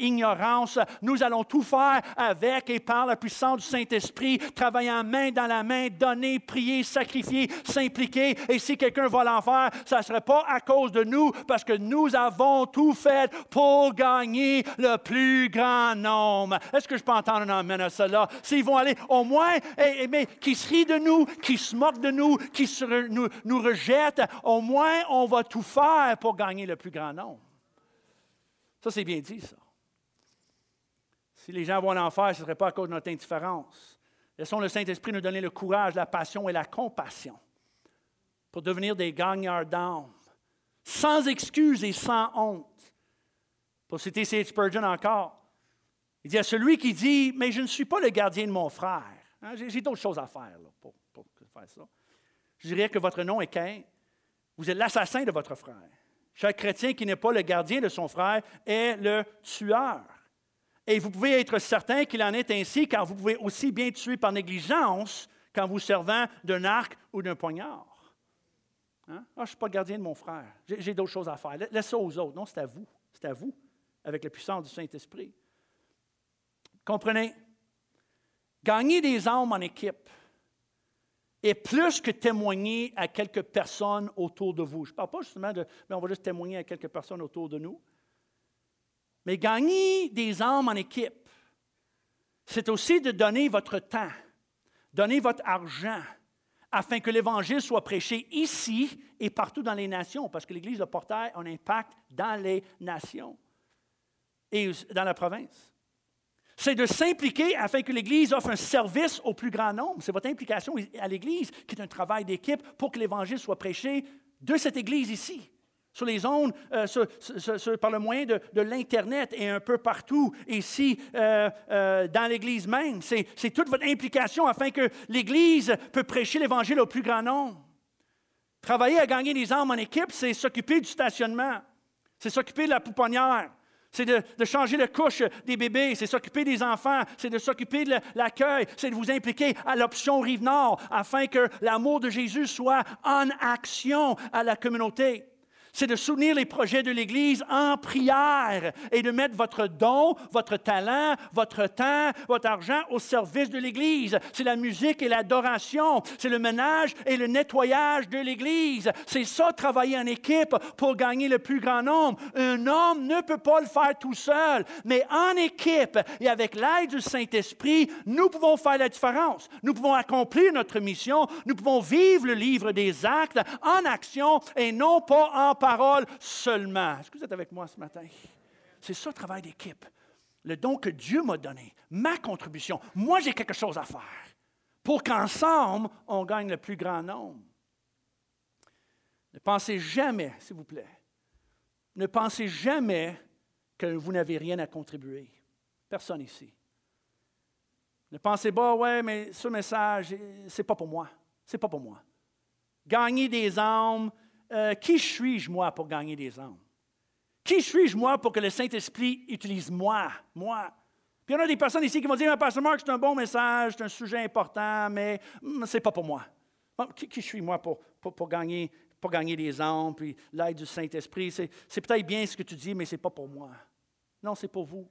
S2: ignorance. Nous allons tout faire avec et par la puissance du Saint-Esprit, travaillant main dans la main, donner, prier, sacrifier, s'impliquer. Et si quelqu'un va à l'enfer, ce ne serait pas à cause de nous, parce que nous avons tout fait pour gagner le plus grand nombre. Est-ce que je peux entendre un amen à cela? S'ils vont aller au moins qui se rit de nous, qui se moque de nous, qui nous, nous rejette, au moins on va tout faire pour gagner le plus grand nombre. Ça, c'est bien dit, ça. Si les gens vont en enfer, ce ne serait pas à cause de notre indifférence. Laissons le Saint-Esprit nous donner le courage, la passion et la compassion pour devenir des gagneurs d'âme, sans excuse et sans honte. Pour citer C.H. Spurgeon encore, il dit à celui qui dit Mais je ne suis pas le gardien de mon frère, Hein, j'ai d'autres choses à faire pour, faire ça. Je dirais que votre nom est Cain. Vous êtes l'assassin de votre frère. Chaque chrétien qui n'est pas le gardien de son frère est le tueur. Et vous pouvez être certain qu'il en est ainsi car vous pouvez aussi bien tuer par négligence qu'en vous servant d'un arc ou d'un poignard. Hein? Ah, je ne suis pas le gardien de mon frère. J'ai d'autres choses à faire. Laisse ça aux autres. Non, c'est à vous. C'est à vous, avec la puissance du Saint-Esprit. Comprenez? Gagner des âmes en équipe est plus que témoigner à quelques personnes autour de vous. Je ne parle pas justement de, mais on va juste témoigner à quelques personnes autour de nous. Mais gagner des âmes en équipe, c'est aussi de donner votre temps, donner votre argent, afin que l'Évangile soit prêché ici et partout dans les nations, parce que l'Église de Portail a un impact dans les nations et dans la province c'est de s'impliquer afin que l'Église offre un service au plus grand nombre. C'est votre implication à l'Église qui est un travail d'équipe pour que l'Évangile soit prêché de cette Église ici, sur les ondes, euh, par le moyen de, l'Internet et un peu partout ici euh, euh, dans l'Église même. C'est, c'est toute votre implication afin que l'Église peut prêcher l'Évangile au plus grand nombre. Travailler à gagner des âmes en équipe, c'est s'occuper du stationnement, c'est s'occuper de la pouponnière, c'est de, changer la couche des bébés, c'est s'occuper des enfants, c'est de s'occuper de l'accueil, c'est de vous impliquer à l'option Rive-Nord afin que l'amour de Jésus soit en action à la communauté c'est de soutenir les projets de l'Église en prière et de mettre votre don, votre talent, votre temps, votre argent au service de l'Église. C'est la musique et l'adoration, c'est le ménage et le nettoyage de l'Église. C'est ça, travailler en équipe pour gagner le plus grand nombre. Un homme ne peut pas le faire tout seul, mais en équipe et avec l'aide du Saint-Esprit, nous pouvons faire la différence. Nous pouvons accomplir notre mission, nous pouvons vivre le livre des actes en action et non pas en parole seulement. Est-ce que vous êtes avec moi ce matin? C'est ça le travail d'équipe. Le don que Dieu m'a donné, ma contribution. Moi, j'ai quelque chose à faire pour qu'ensemble, on gagne le plus grand nombre. Ne pensez jamais, s'il vous plaît, ne pensez jamais que vous n'avez rien à contribuer. Personne ici. Ne pensez pas, ouais, mais ce message, c'est pas pour moi. C'est pas pour moi. Gagner des âmes, euh, qui suis-je moi pour gagner des âmes? Qui suis-je moi pour que le Saint-Esprit utilise moi, moi? Puis il y en a des personnes ici qui vont dire, ah, Pasteur Marc, c'est un bon message, c'est un sujet important, mais hmm, c'est pas pour moi. qui, qui, suis moi pour, pour, pour, gagner, pour gagner des âmes, puis l'aide du Saint-Esprit? C'est peut-être bien ce que tu dis, mais c'est pas pour moi. Non, c'est pour vous.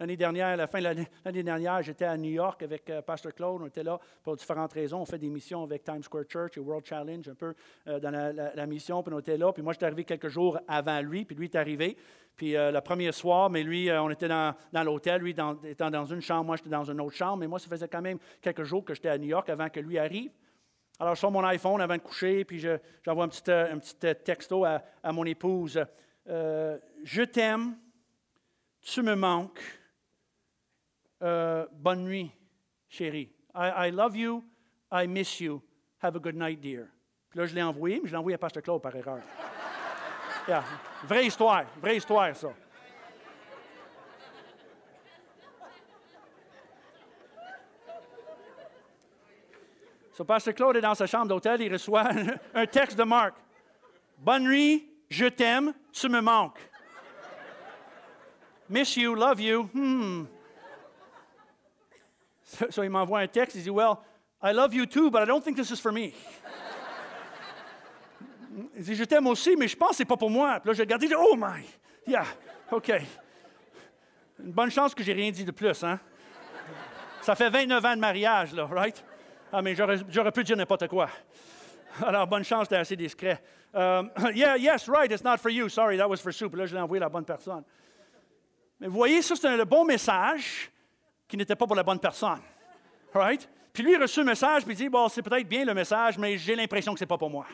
S2: L'année dernière, à la fin de l'année dernière, j'étais à New York avec euh, Pasteur Claude. On était là pour différentes raisons. On fait des missions avec Times Square Church et World Challenge, un peu euh, dans la, mission. Puis on était là. Puis moi, j'étais arrivé quelques jours avant lui. Puis lui est arrivé. Puis euh, le premier soir, mais lui, on était dans, l'hôtel. Lui dans, étant dans une chambre, moi, j'étais dans une autre chambre. Mais moi, ça faisait quand même quelques jours que j'étais à New York avant que lui arrive. Alors, je sors mon iPhone avant de coucher. Puis j'envoie un petit, un petit texto à, à mon épouse. je t'aime. Tu me manques euh, bonne nuit, chérie. I, love you, I miss you. Have a good night, dear. Puis là, je l'ai envoyé, mais je l'ai envoyé à Pasteur Claude par erreur. Yeah. Vraie histoire, vraie histoire, ça. So, Pasteur Claude est dans sa chambre d'hôtel, il reçoit un texte de Marc. Bonne nuit, je t'aime, tu me manques. Miss you, love you. Hmm. So, il m'envoie un texte, il dit, Well, I love you too, but I don't think this is for me. Il dit, je t'aime aussi, mais je pense que ce n'est pas pour moi. Puis là, j'ai regardé, dit, oh my, yeah, OK. Une bonne chance que j'ai rien dit de plus, hein? Ça fait 29 ans de mariage, là, right? Ah, mais j'aurais pu dire n'importe quoi. Alors, bonne chance, t'es assez discret. Um, yeah, yes, right, it's not for you. Sorry, that was for soup. Là, je l'ai envoyé à la bonne personne. Mais vous voyez, ça, c'est le bon message, qui n'était pas pour la bonne personne. Right? Puis lui, il reçu un message, puis il dit Bon, c'est peut-être bien le message, mais j'ai l'impression que ce n'est pas pour moi.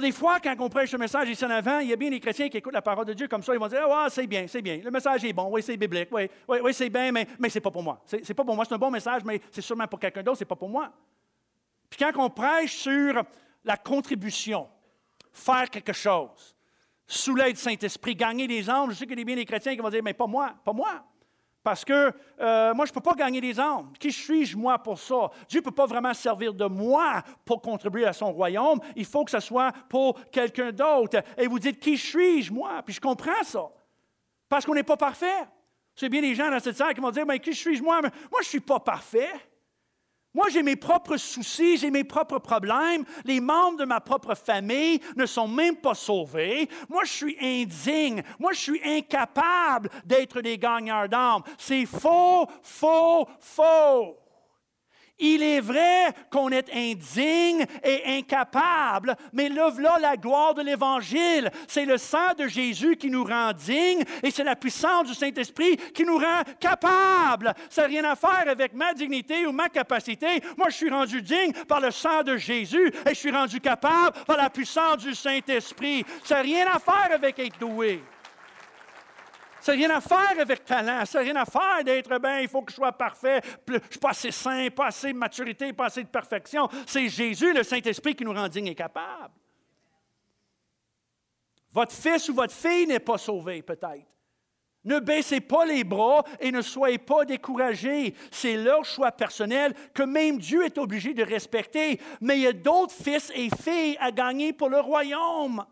S2: Des fois, quand on prêche un message ici en avant, il y a bien des chrétiens qui écoutent la parole de Dieu comme ça. Ils vont dire Ah, c'est bien, c'est bien. Le message est bon. Oui, c'est biblique. Oui, oui, oui c'est bien, mais, mais ce n'est pas pour moi. Ce n'est pas pour moi. C'est un bon message, mais c'est sûrement pour quelqu'un d'autre. Ce n'est pas pour moi. Puis quand on prêche sur la contribution, faire quelque chose, sous l'aide Saint-Esprit, gagner des anges, je sais qu'il y a bien des chrétiens qui vont dire Mais pas moi, pas moi. Parce que euh, moi, je ne peux pas gagner des âmes. Qui suis-je, moi, pour ça? Dieu ne peut pas vraiment servir de moi pour contribuer à son royaume. Il faut que ce soit pour quelqu'un d'autre. Et vous dites, qui suis-je, moi? Puis je comprends ça. Parce qu'on n'est pas parfait. C'est bien les gens dans cette salle qui vont dire, mais qui suis-je, moi? moi, je ne suis pas parfait. Moi, j'ai mes propres soucis, j'ai mes propres problèmes. Les membres de ma propre famille ne sont même pas sauvés. Moi, je suis indigne. Moi, je suis incapable d'être des gagneurs d'âme. C'est faux, faux, faux. Il est vrai qu'on est indigne et incapable, mais là, là la gloire de l'Évangile. C'est le sang de Jésus qui nous rend dignes et c'est la puissance du Saint-Esprit qui nous rend capables. Ça n'a rien à faire avec ma dignité ou ma capacité. Moi, je suis rendu digne par le sang de Jésus et je suis rendu capable par la puissance du Saint-Esprit. Ça n'a rien à faire avec être doué. Ça n'a rien à faire avec talent. Ça n'a rien à faire d'être bien, il faut que je sois parfait. Je ne suis pas assez saint, pas assez de maturité, pas assez de perfection. C'est Jésus, le Saint-Esprit, qui nous rend dignes et capables. Votre fils ou votre fille n'est pas sauvé, peut-être. Ne baissez pas les bras et ne soyez pas découragés. C'est leur choix personnel que même Dieu est obligé de respecter. Mais il y a d'autres fils et filles à gagner pour le royaume.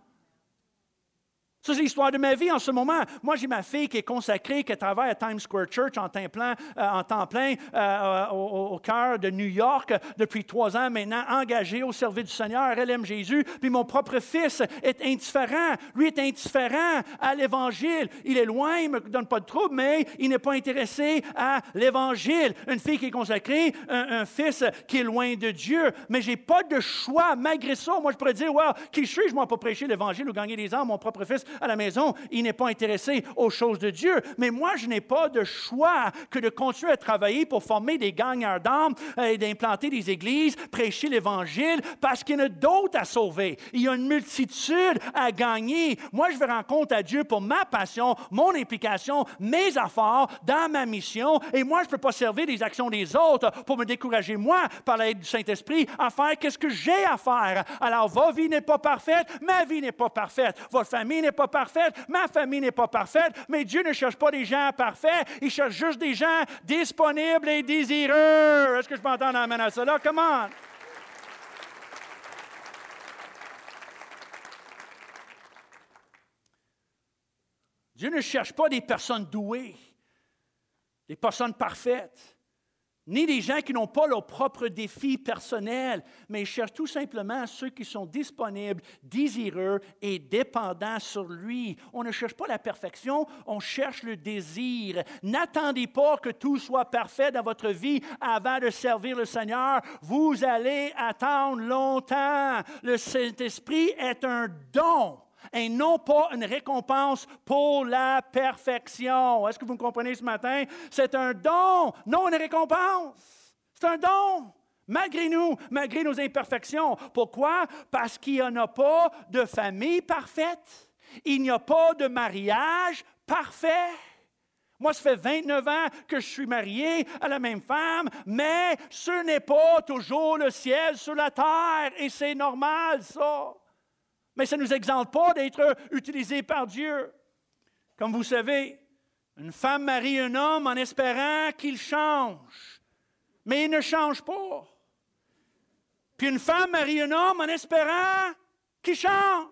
S2: Ça, c'est l'histoire de ma vie en ce moment. Moi, j'ai ma fille qui est consacrée, qui travaille à Times Square Church en temps plein, euh, en temps plein euh, au, cœur de New York depuis trois ans maintenant, engagée au service du Seigneur. Elle aime Jésus. Puis mon propre fils est indifférent. Lui est indifférent à l'Évangile. Il est loin, il ne me donne pas de trouble, mais il n'est pas intéressé à l'Évangile. Une fille qui est consacrée, un, fils qui est loin de Dieu. Mais je n'ai pas de choix malgré ça. Moi, je pourrais dire, wow, qui suis-je, moi, pour prêcher l'Évangile ou gagner des âmes, mon propre fils à la maison, il n'est pas intéressé aux choses de Dieu. Mais moi, je n'ai pas de choix que de continuer à travailler pour former des gagnants d'âmes euh, et d'implanter des églises, prêcher l'Évangile, parce qu'il y en a d'autres à sauver. Il y a une multitude à gagner. Moi, je vais rendre compte à Dieu pour ma passion, mon implication, mes affaires, dans ma mission. Et moi, je ne peux pas servir des actions des autres pour me décourager, moi, par l'aide du Saint-Esprit, à faire qu'est-ce que j'ai à faire. Alors, votre vie n'est pas parfaite, ma vie n'est pas parfaite. Votre famille n'est pas parfaite, ma famille n'est pas parfaite. Mais Dieu ne cherche pas des gens parfaits, il cherche juste des gens disponibles et désireux. Est-ce que je m'entends dans à cela? Comment? Dieu ne cherche pas des personnes douées, des personnes parfaites, ni des gens qui n'ont pas leurs propres défis personnels, mais il cherche tout simplement ceux qui sont disponibles, désireux et dépendants sur lui. On ne cherche pas la perfection, on cherche le désir. N'attendez pas que tout soit parfait dans votre vie avant de servir le Seigneur. Vous allez attendre longtemps. Le Saint-Esprit est un don et non pas une récompense pour la perfection. Est-ce que vous me comprenez ce matin? C'est un don, non une récompense. C'est un don. Malgré nous, malgré nos imperfections. Pourquoi? Parce qu'il n'y en a pas de famille parfaite. Il n'y a pas de mariage parfait. Moi, ça fait 29 ans que je suis marié à la même femme, mais ce n'est pas toujours le ciel sur la terre, et c'est normal, ça. Mais ça ne nous exempte pas d'être utilisés par Dieu. Comme vous savez, une femme marie un homme en espérant qu'il change, mais il ne change pas. Puis une femme marie un homme en espérant qu'il change,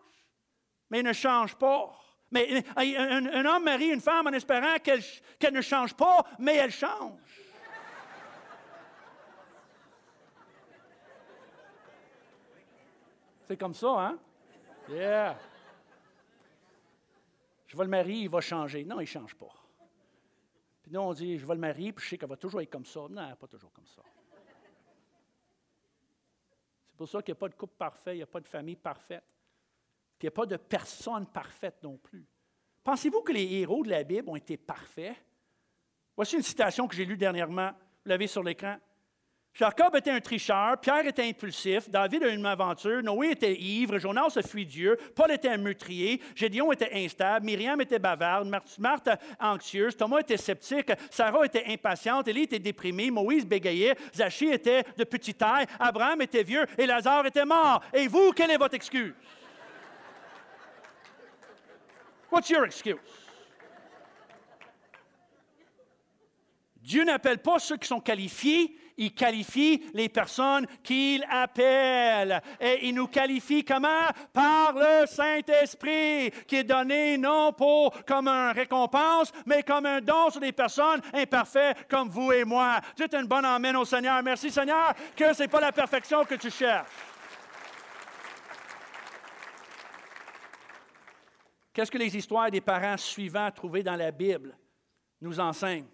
S2: mais il ne change pas. Mais un, homme marie une femme en espérant qu'elle ne change pas, mais elle change. C'est comme ça, hein? Yeah. Je vais le marier, il va changer. Non, il ne change pas. Puis nous, on dit, je vais le marier, puis je sais qu'elle va toujours être comme ça. Non, pas toujours comme ça. C'est pour ça qu'il n'y a pas de couple parfait, il n'y a pas de famille parfaite. Puis il n'y a pas de personne parfaite non plus. Pensez-vous que les héros de la Bible ont été parfaits? Voici une citation que j'ai lue dernièrement. Vous l'avez sur l'écran. Jacob était un tricheur, Pierre était impulsif, David a une aventure, Noé était ivre, Jonas a fui Dieu, Paul était un meurtrier, Gédéon était instable, Myriam était bavarde, Marthe anxieuse, Thomas était sceptique, Sarah était impatiente, Élie était déprimée, Moïse bégayait, Zachée était de petite taille, Abraham était vieux et Lazare était mort. Et vous, quelle est votre excuse? What's your excuse? Dieu n'appelle pas ceux qui sont qualifiés, il qualifie les personnes qu'il appelle. Et il nous qualifie comment? Par le Saint-Esprit, qui est donné non pour comme une récompense, mais comme un don sur des personnes imparfaites comme vous et moi. Tu es une bonne amène au Seigneur. Merci Seigneur que ce n'est pas la perfection que tu cherches. Qu'est-ce que les histoires des parents suivants trouvées dans la Bible nous enseignent?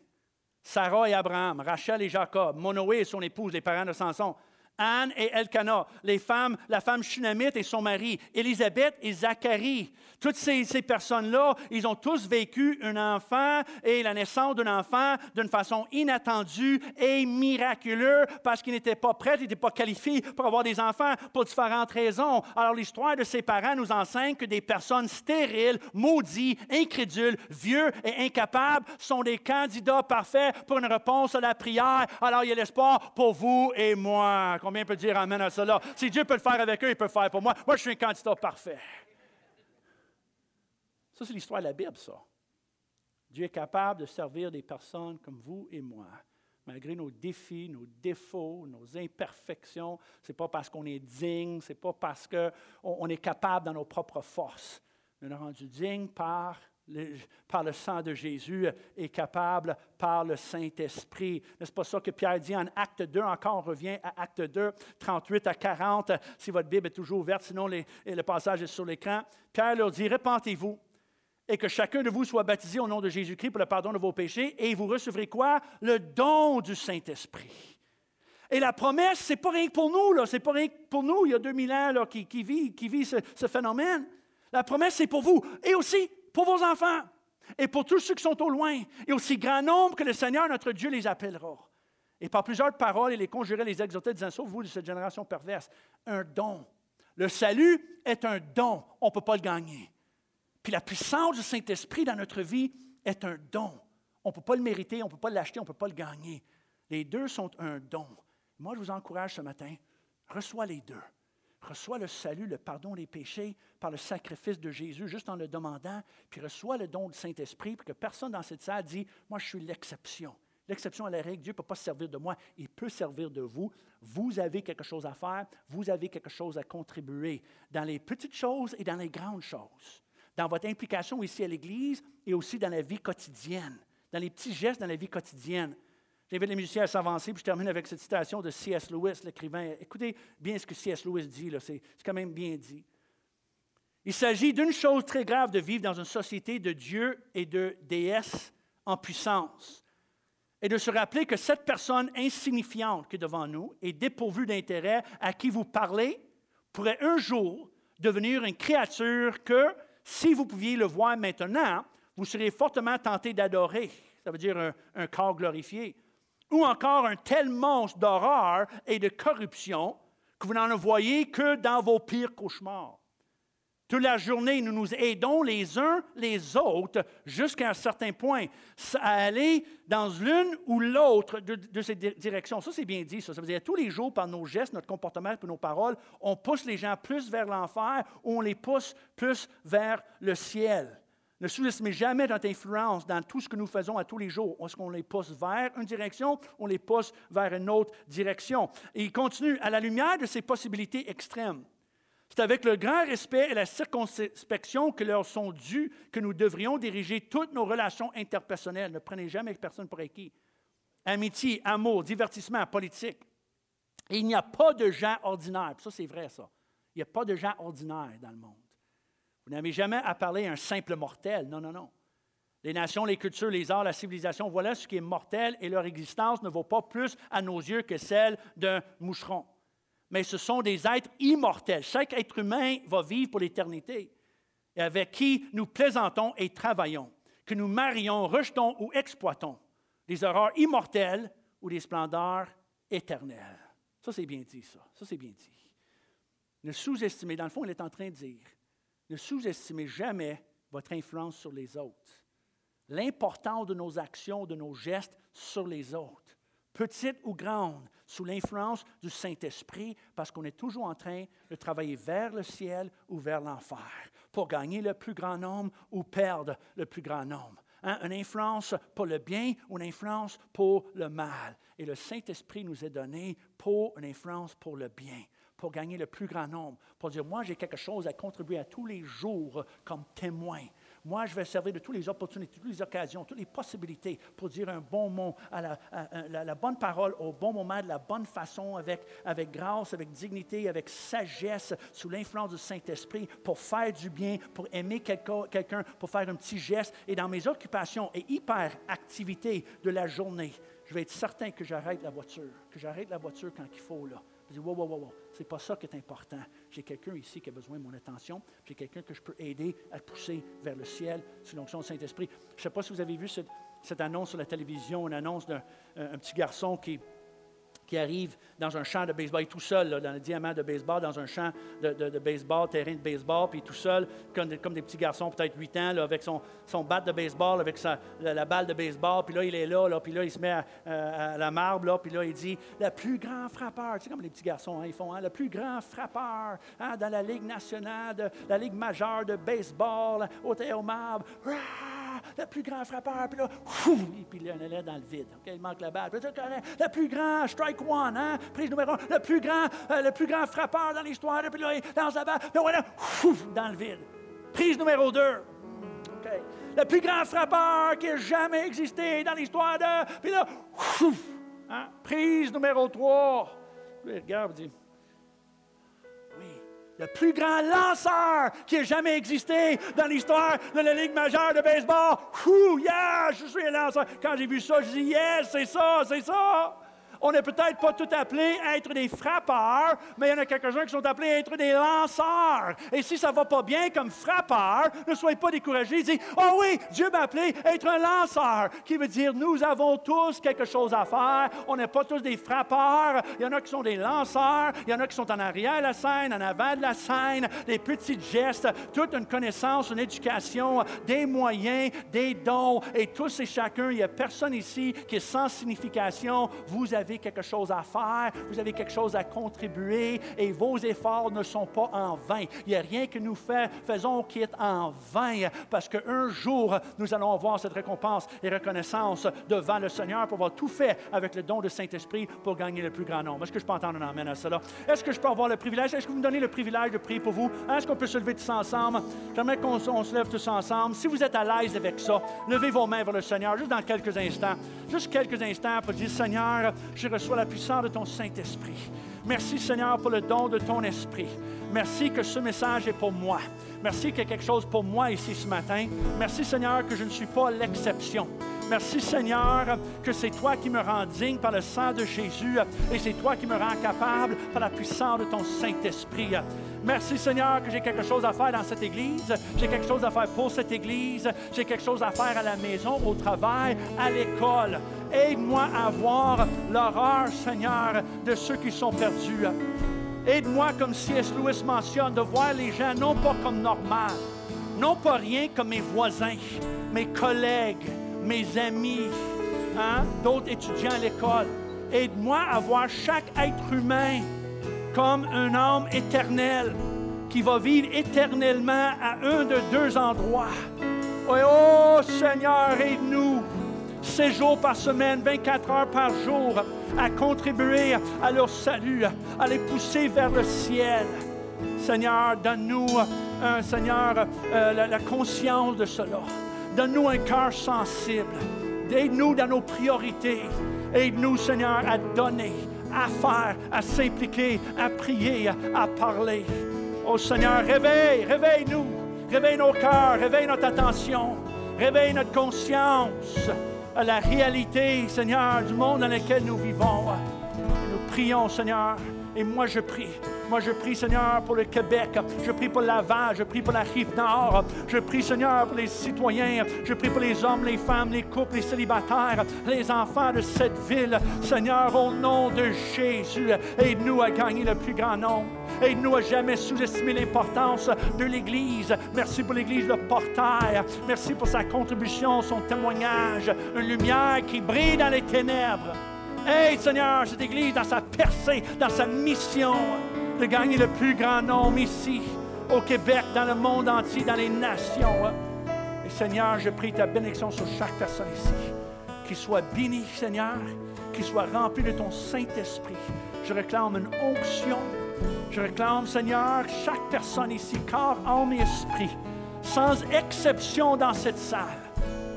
S2: Sarah et Abraham, Rachel et Jacob, Monoé et son épouse, les parents de Samson, Anne et Elkanah, les femmes, la femme Shunamite et son mari, Élisabeth et Zacharie. Toutes ces, personnes-là, ils ont tous vécu un enfant et la naissance d'un enfant d'une façon inattendue et miraculeuse parce qu'ils n'étaient pas prêts, ils n'étaient pas qualifiés pour avoir des enfants pour différentes raisons. Alors l'histoire de ces parents nous enseigne que des personnes stériles, maudits, incrédules, vieux et incapables sont des candidats parfaits pour une réponse à la prière. Alors il y a l'espoir pour vous et moi. Combien peut dire Amen à cela? Si Dieu peut le faire avec eux, il peut le faire pour moi. Moi, je suis un candidat parfait. Ça, c'est l'histoire de la Bible, ça. Dieu est capable de servir des personnes comme vous et moi, malgré nos défis, nos défauts, nos imperfections. Ce n'est pas parce qu'on est digne, ce n'est pas parce qu'on est capable dans nos propres forces. On est rendu digne par par le sang de Jésus est capable par le Saint-Esprit. N'est-ce pas ça que Pierre dit en Acte 2? Encore, on revient à Acte 2, 38 à 40, si votre Bible est toujours ouverte, sinon le passage est sur l'écran. Pierre leur dit, répentez-vous et que chacun de vous soit baptisé au nom de Jésus-Christ pour le pardon de vos péchés, et vous recevrez quoi? Le don du Saint-Esprit. Et la promesse, ce n'est pas rien que pour nous, ce n'est pas rien que pour nous, il y a 2000 ans là, qui, vit, qui vit ce phénomène. La promesse, c'est pour vous et aussi pour vos enfants et pour tous ceux qui sont au loin et aussi grand nombre que le Seigneur, notre Dieu, les appellera. Et par plusieurs paroles, il les conjurait, les exhortait, disant Sauve-vous de cette génération perverse. Un don. Le salut est un don. On ne peut pas le gagner. Puis la puissance du Saint-Esprit dans notre vie est un don. On ne peut pas le mériter, on ne peut pas l'acheter, on ne peut pas le gagner. Les deux sont un don. Moi, je vous encourage ce matin, reçois les deux. Reçois le salut, le pardon des péchés par le sacrifice de Jésus, juste en le demandant, puis reçois le don du Saint-Esprit, puis que personne dans cette salle dit Moi, je suis l'exception. L'exception à la règle, Dieu ne peut pas se servir de moi, il peut servir de vous. Vous avez quelque chose à faire, vous avez quelque chose à contribuer dans les petites choses et dans les grandes choses, dans votre implication ici à l'Église et aussi dans la vie quotidienne, dans les petits gestes dans la vie quotidienne. J'invite les musiciens à s'avancer, puis je termine avec cette citation de C.S. Lewis, l'écrivain. Écoutez bien ce que C.S. Lewis dit, c'est quand même bien dit. Il s'agit d'une chose très grave de vivre dans une société de Dieu et de déesses en puissance, et de se rappeler que cette personne insignifiante qui est devant nous et dépourvue d'intérêt à qui vous parlez pourrait un jour devenir une créature que, si vous pouviez le voir maintenant, vous seriez fortement tenté d'adorer. Ça veut dire un corps glorifié ou encore un tel monstre d'horreur et de corruption que vous n'en voyez que dans vos pires cauchemars. Toute la journée, nous nous aidons les uns les autres jusqu'à un certain point à aller dans l'une ou l'autre de, ces directions. Ça, c'est bien dit. Ça. ça veut dire tous les jours, par nos gestes, notre comportement et nos paroles, on pousse les gens plus vers l'enfer ou on les pousse plus vers le ciel. Ne sous-estimez jamais notre influence dans tout ce que nous faisons à tous les jours. Est-ce qu'on les pousse vers une direction, on les pousse vers une autre direction? Et il continue, à la lumière de ces possibilités extrêmes, c'est avec le grand respect et la circonspection que leur sont dus que nous devrions diriger toutes nos relations interpersonnelles. Ne prenez jamais personne pour acquis. Amitié, amour, divertissement, politique. Et il n'y a pas de gens ordinaires. ça, c'est vrai, ça. Il n'y a pas de gens ordinaires dans le monde. Vous n'avez jamais à parler à un simple mortel. Non, non, non. Les nations, les cultures, les arts, la civilisation, voilà ce qui est mortel et leur existence ne vaut pas plus à nos yeux que celle d'un moucheron. Mais ce sont des êtres immortels. Chaque être humain va vivre pour l'éternité et avec qui nous plaisantons et travaillons, que nous marions, rejetons ou exploitons, des horreurs immortelles ou des splendeurs éternelles. Ça, c'est bien dit, ça. Ça, c'est bien dit. Ne sous-estimez, dans le fond, il est en train de dire, ne sous-estimez jamais votre influence sur les autres. L'importance de nos actions, de nos gestes sur les autres, petites ou grandes, sous l'influence du Saint-Esprit, parce qu'on est toujours en train de travailler vers le ciel ou vers l'enfer, pour gagner le plus grand nombre ou perdre le plus grand nombre. Hein, une influence pour le bien ou une influence pour le mal. Et le Saint-Esprit nous est donné pour une influence pour le bien pour gagner le plus grand nombre, pour dire, moi j'ai quelque chose à contribuer à tous les jours comme témoin. Moi, je vais servir de toutes les opportunités, toutes les occasions, toutes les possibilités pour dire un bon mot, la, bonne parole au bon moment, de la bonne façon, avec, avec grâce, avec dignité, avec sagesse, sous l'influence du Saint-Esprit, pour faire du bien, pour aimer quelqu'un, pour faire un petit geste. Et dans mes occupations et hyper-activités de la journée, je vais être certain que j'arrête la voiture, que j'arrête la voiture quand il faut, là. Je dis, wow, wow, wow, wow. C'est pas ça qui est important. J'ai quelqu'un ici qui a besoin de mon attention. J'ai quelqu'un que je peux aider à pousser vers le ciel sous l'onction du Saint-Esprit. Je ne sais pas si vous avez vu cette, cette annonce sur la télévision, une annonce d'un petit garçon qui, qui arrive dans un champ de baseball, il est tout seul, dans le diamant de baseball, dans un champ de, baseball, terrain de baseball, puis tout seul, comme, des, petits garçons, peut-être 8 ans, avec son, son bat de baseball, avec sa, la, balle de baseball, puis là, il est là, là puis là, il se met à, la marbre, là, puis là, il dit Le plus grand frappeur, tu sais, comme les petits garçons, hein, ils font, hein, le plus grand frappeur hein, dans la Ligue nationale, de, la Ligue majeure de baseball, au, au marbre le plus grand frappeur, puis là, et puis là, on est là dans le vide. il manque la balle. Puis le plus grand strike one, hein, prise numéro un, le plus grand, euh, le plus grand frappeur dans l'histoire, puis là, il lance la balle, puis voilà, dans le vide. Prise numéro deux. Le plus grand frappeur qui ait jamais existé dans l'histoire de. Puis là, hein, prise numéro trois. il regarde, il dit le plus grand lanceur qui ait jamais existé dans l'histoire de la Ligue majeure de baseball. Ouh, yeah, je suis un lanceur. Quand j'ai vu ça, je dis, yes, c'est ça, c'est ça. On n'est peut-être pas tout appelés à être des frappeurs, mais il y en a quelques-uns qui sont appelés à être des lanceurs. Et si ça ne va pas bien comme frappeur, ne soyez pas découragés. Dites, oh oui, Dieu m'a appelé à être un lanceur, qui veut dire nous avons tous quelque chose à faire. On n'est pas tous des frappeurs. Il y en a qui sont des lanceurs, il y en a qui sont en arrière de la scène, en avant de la scène, des petits gestes, toute une connaissance, une éducation, des moyens, des dons. Et tous et chacun, il n'y a personne ici qui est sans signification. Quelque chose à faire, vous avez quelque chose à contribuer et vos efforts ne sont pas en vain. Il n'y a rien que nous faisons qui est en vain parce qu'un jour, nous allons avoir cette récompense et reconnaissance devant le Seigneur pour avoir tout fait avec le don de Saint-Esprit pour gagner le plus grand nombre. Est-ce que je peux entendre un amène à cela? Est-ce que je peux avoir le privilège? Est-ce que vous me donnez le privilège de prier pour vous? Est-ce qu'on peut se lever tous ensemble? J'aimerais qu'on se lève tous ensemble. Si vous êtes à l'aise avec ça, levez vos mains vers le Seigneur juste dans quelques instants. Juste quelques instants pour dire, Seigneur, je reçois la puissance de ton Saint-Esprit. Merci Seigneur pour le don de ton esprit. Merci que ce message est pour moi. Merci qu'il y a quelque chose pour moi ici ce matin. Merci Seigneur que je ne suis pas l'exception. Merci Seigneur que c'est toi qui me rends digne par le sang de Jésus et c'est toi qui me rends capable par la puissance de ton Saint-Esprit. Merci Seigneur que j'ai quelque chose à faire dans cette Église, j'ai quelque chose à faire pour cette Église, j'ai quelque chose à faire à la maison, au travail, à l'école. Aide-moi à voir l'horreur, Seigneur, de ceux qui sont perdus. Aide-moi, comme C.S. Lewis mentionne, de voir les gens non pas comme normal, non pas rien comme mes voisins, mes collègues, mes amis, hein, d'autres étudiants à l'école. Aide-moi à voir chaque être humain comme un homme éternel qui va vivre éternellement à un de deux endroits. Oh, Seigneur, aide-nous, 6 jours par semaine, 24 heures par jour, à contribuer à leur salut, à les pousser vers le ciel. Seigneur, donne-nous, Seigneur, euh, la conscience de cela. Donne-nous un cœur sensible. Aide-nous dans nos priorités. Aide-nous, Seigneur, à donner, à faire, à s'impliquer, à prier, à parler. Oh Seigneur, réveille, réveille-nous. Réveille nos cœurs, réveille notre attention, réveille notre conscience à la réalité, Seigneur, du monde dans lequel nous vivons. Nous prions, Seigneur, et moi je prie moi, je prie, Seigneur, pour le Québec. Je prie pour Laval. Je prie pour la rive nord. Je prie, Seigneur, pour les citoyens. Je prie pour les hommes, les femmes, les couples, les célibataires, les enfants de cette ville. Seigneur, au nom de Jésus, aide-nous à gagner le plus grand nombre. Aide-nous à jamais sous-estimer l'importance de l'Église. Merci pour l'Église de Portail. Merci pour sa contribution, son témoignage. Une lumière qui brille dans les ténèbres. Aide, Seigneur, cette Église dans sa percée, dans sa mission de gagner le plus grand nombre ici, au Québec, dans le monde entier, dans les nations. Hein. Et Seigneur, je prie ta bénédiction sur chaque personne ici. Qu'il soit béni, Seigneur, qu'il soit rempli de ton Saint-Esprit. Je réclame une onction. Je réclame, Seigneur, chaque personne ici, corps, âme et esprit, sans exception dans cette salle.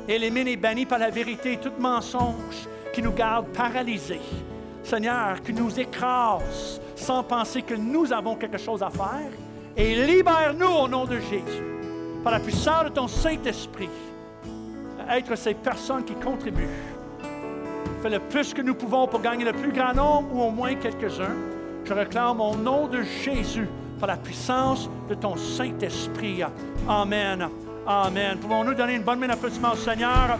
S2: Élimine et bannis par la vérité tout mensonge qui nous garde paralysés. Seigneur, qui nous écrase sans penser que nous avons quelque chose à faire. Et libère-nous au nom de Jésus, par la puissance de ton Saint-Esprit, à être ces personnes qui contribuent. Fais le plus que nous pouvons pour gagner le plus grand nombre ou au moins quelques-uns. Je réclame au nom de Jésus, par la puissance de ton Saint-Esprit. Amen. Amen. Pouvons-nous donner une bonne main au Seigneur?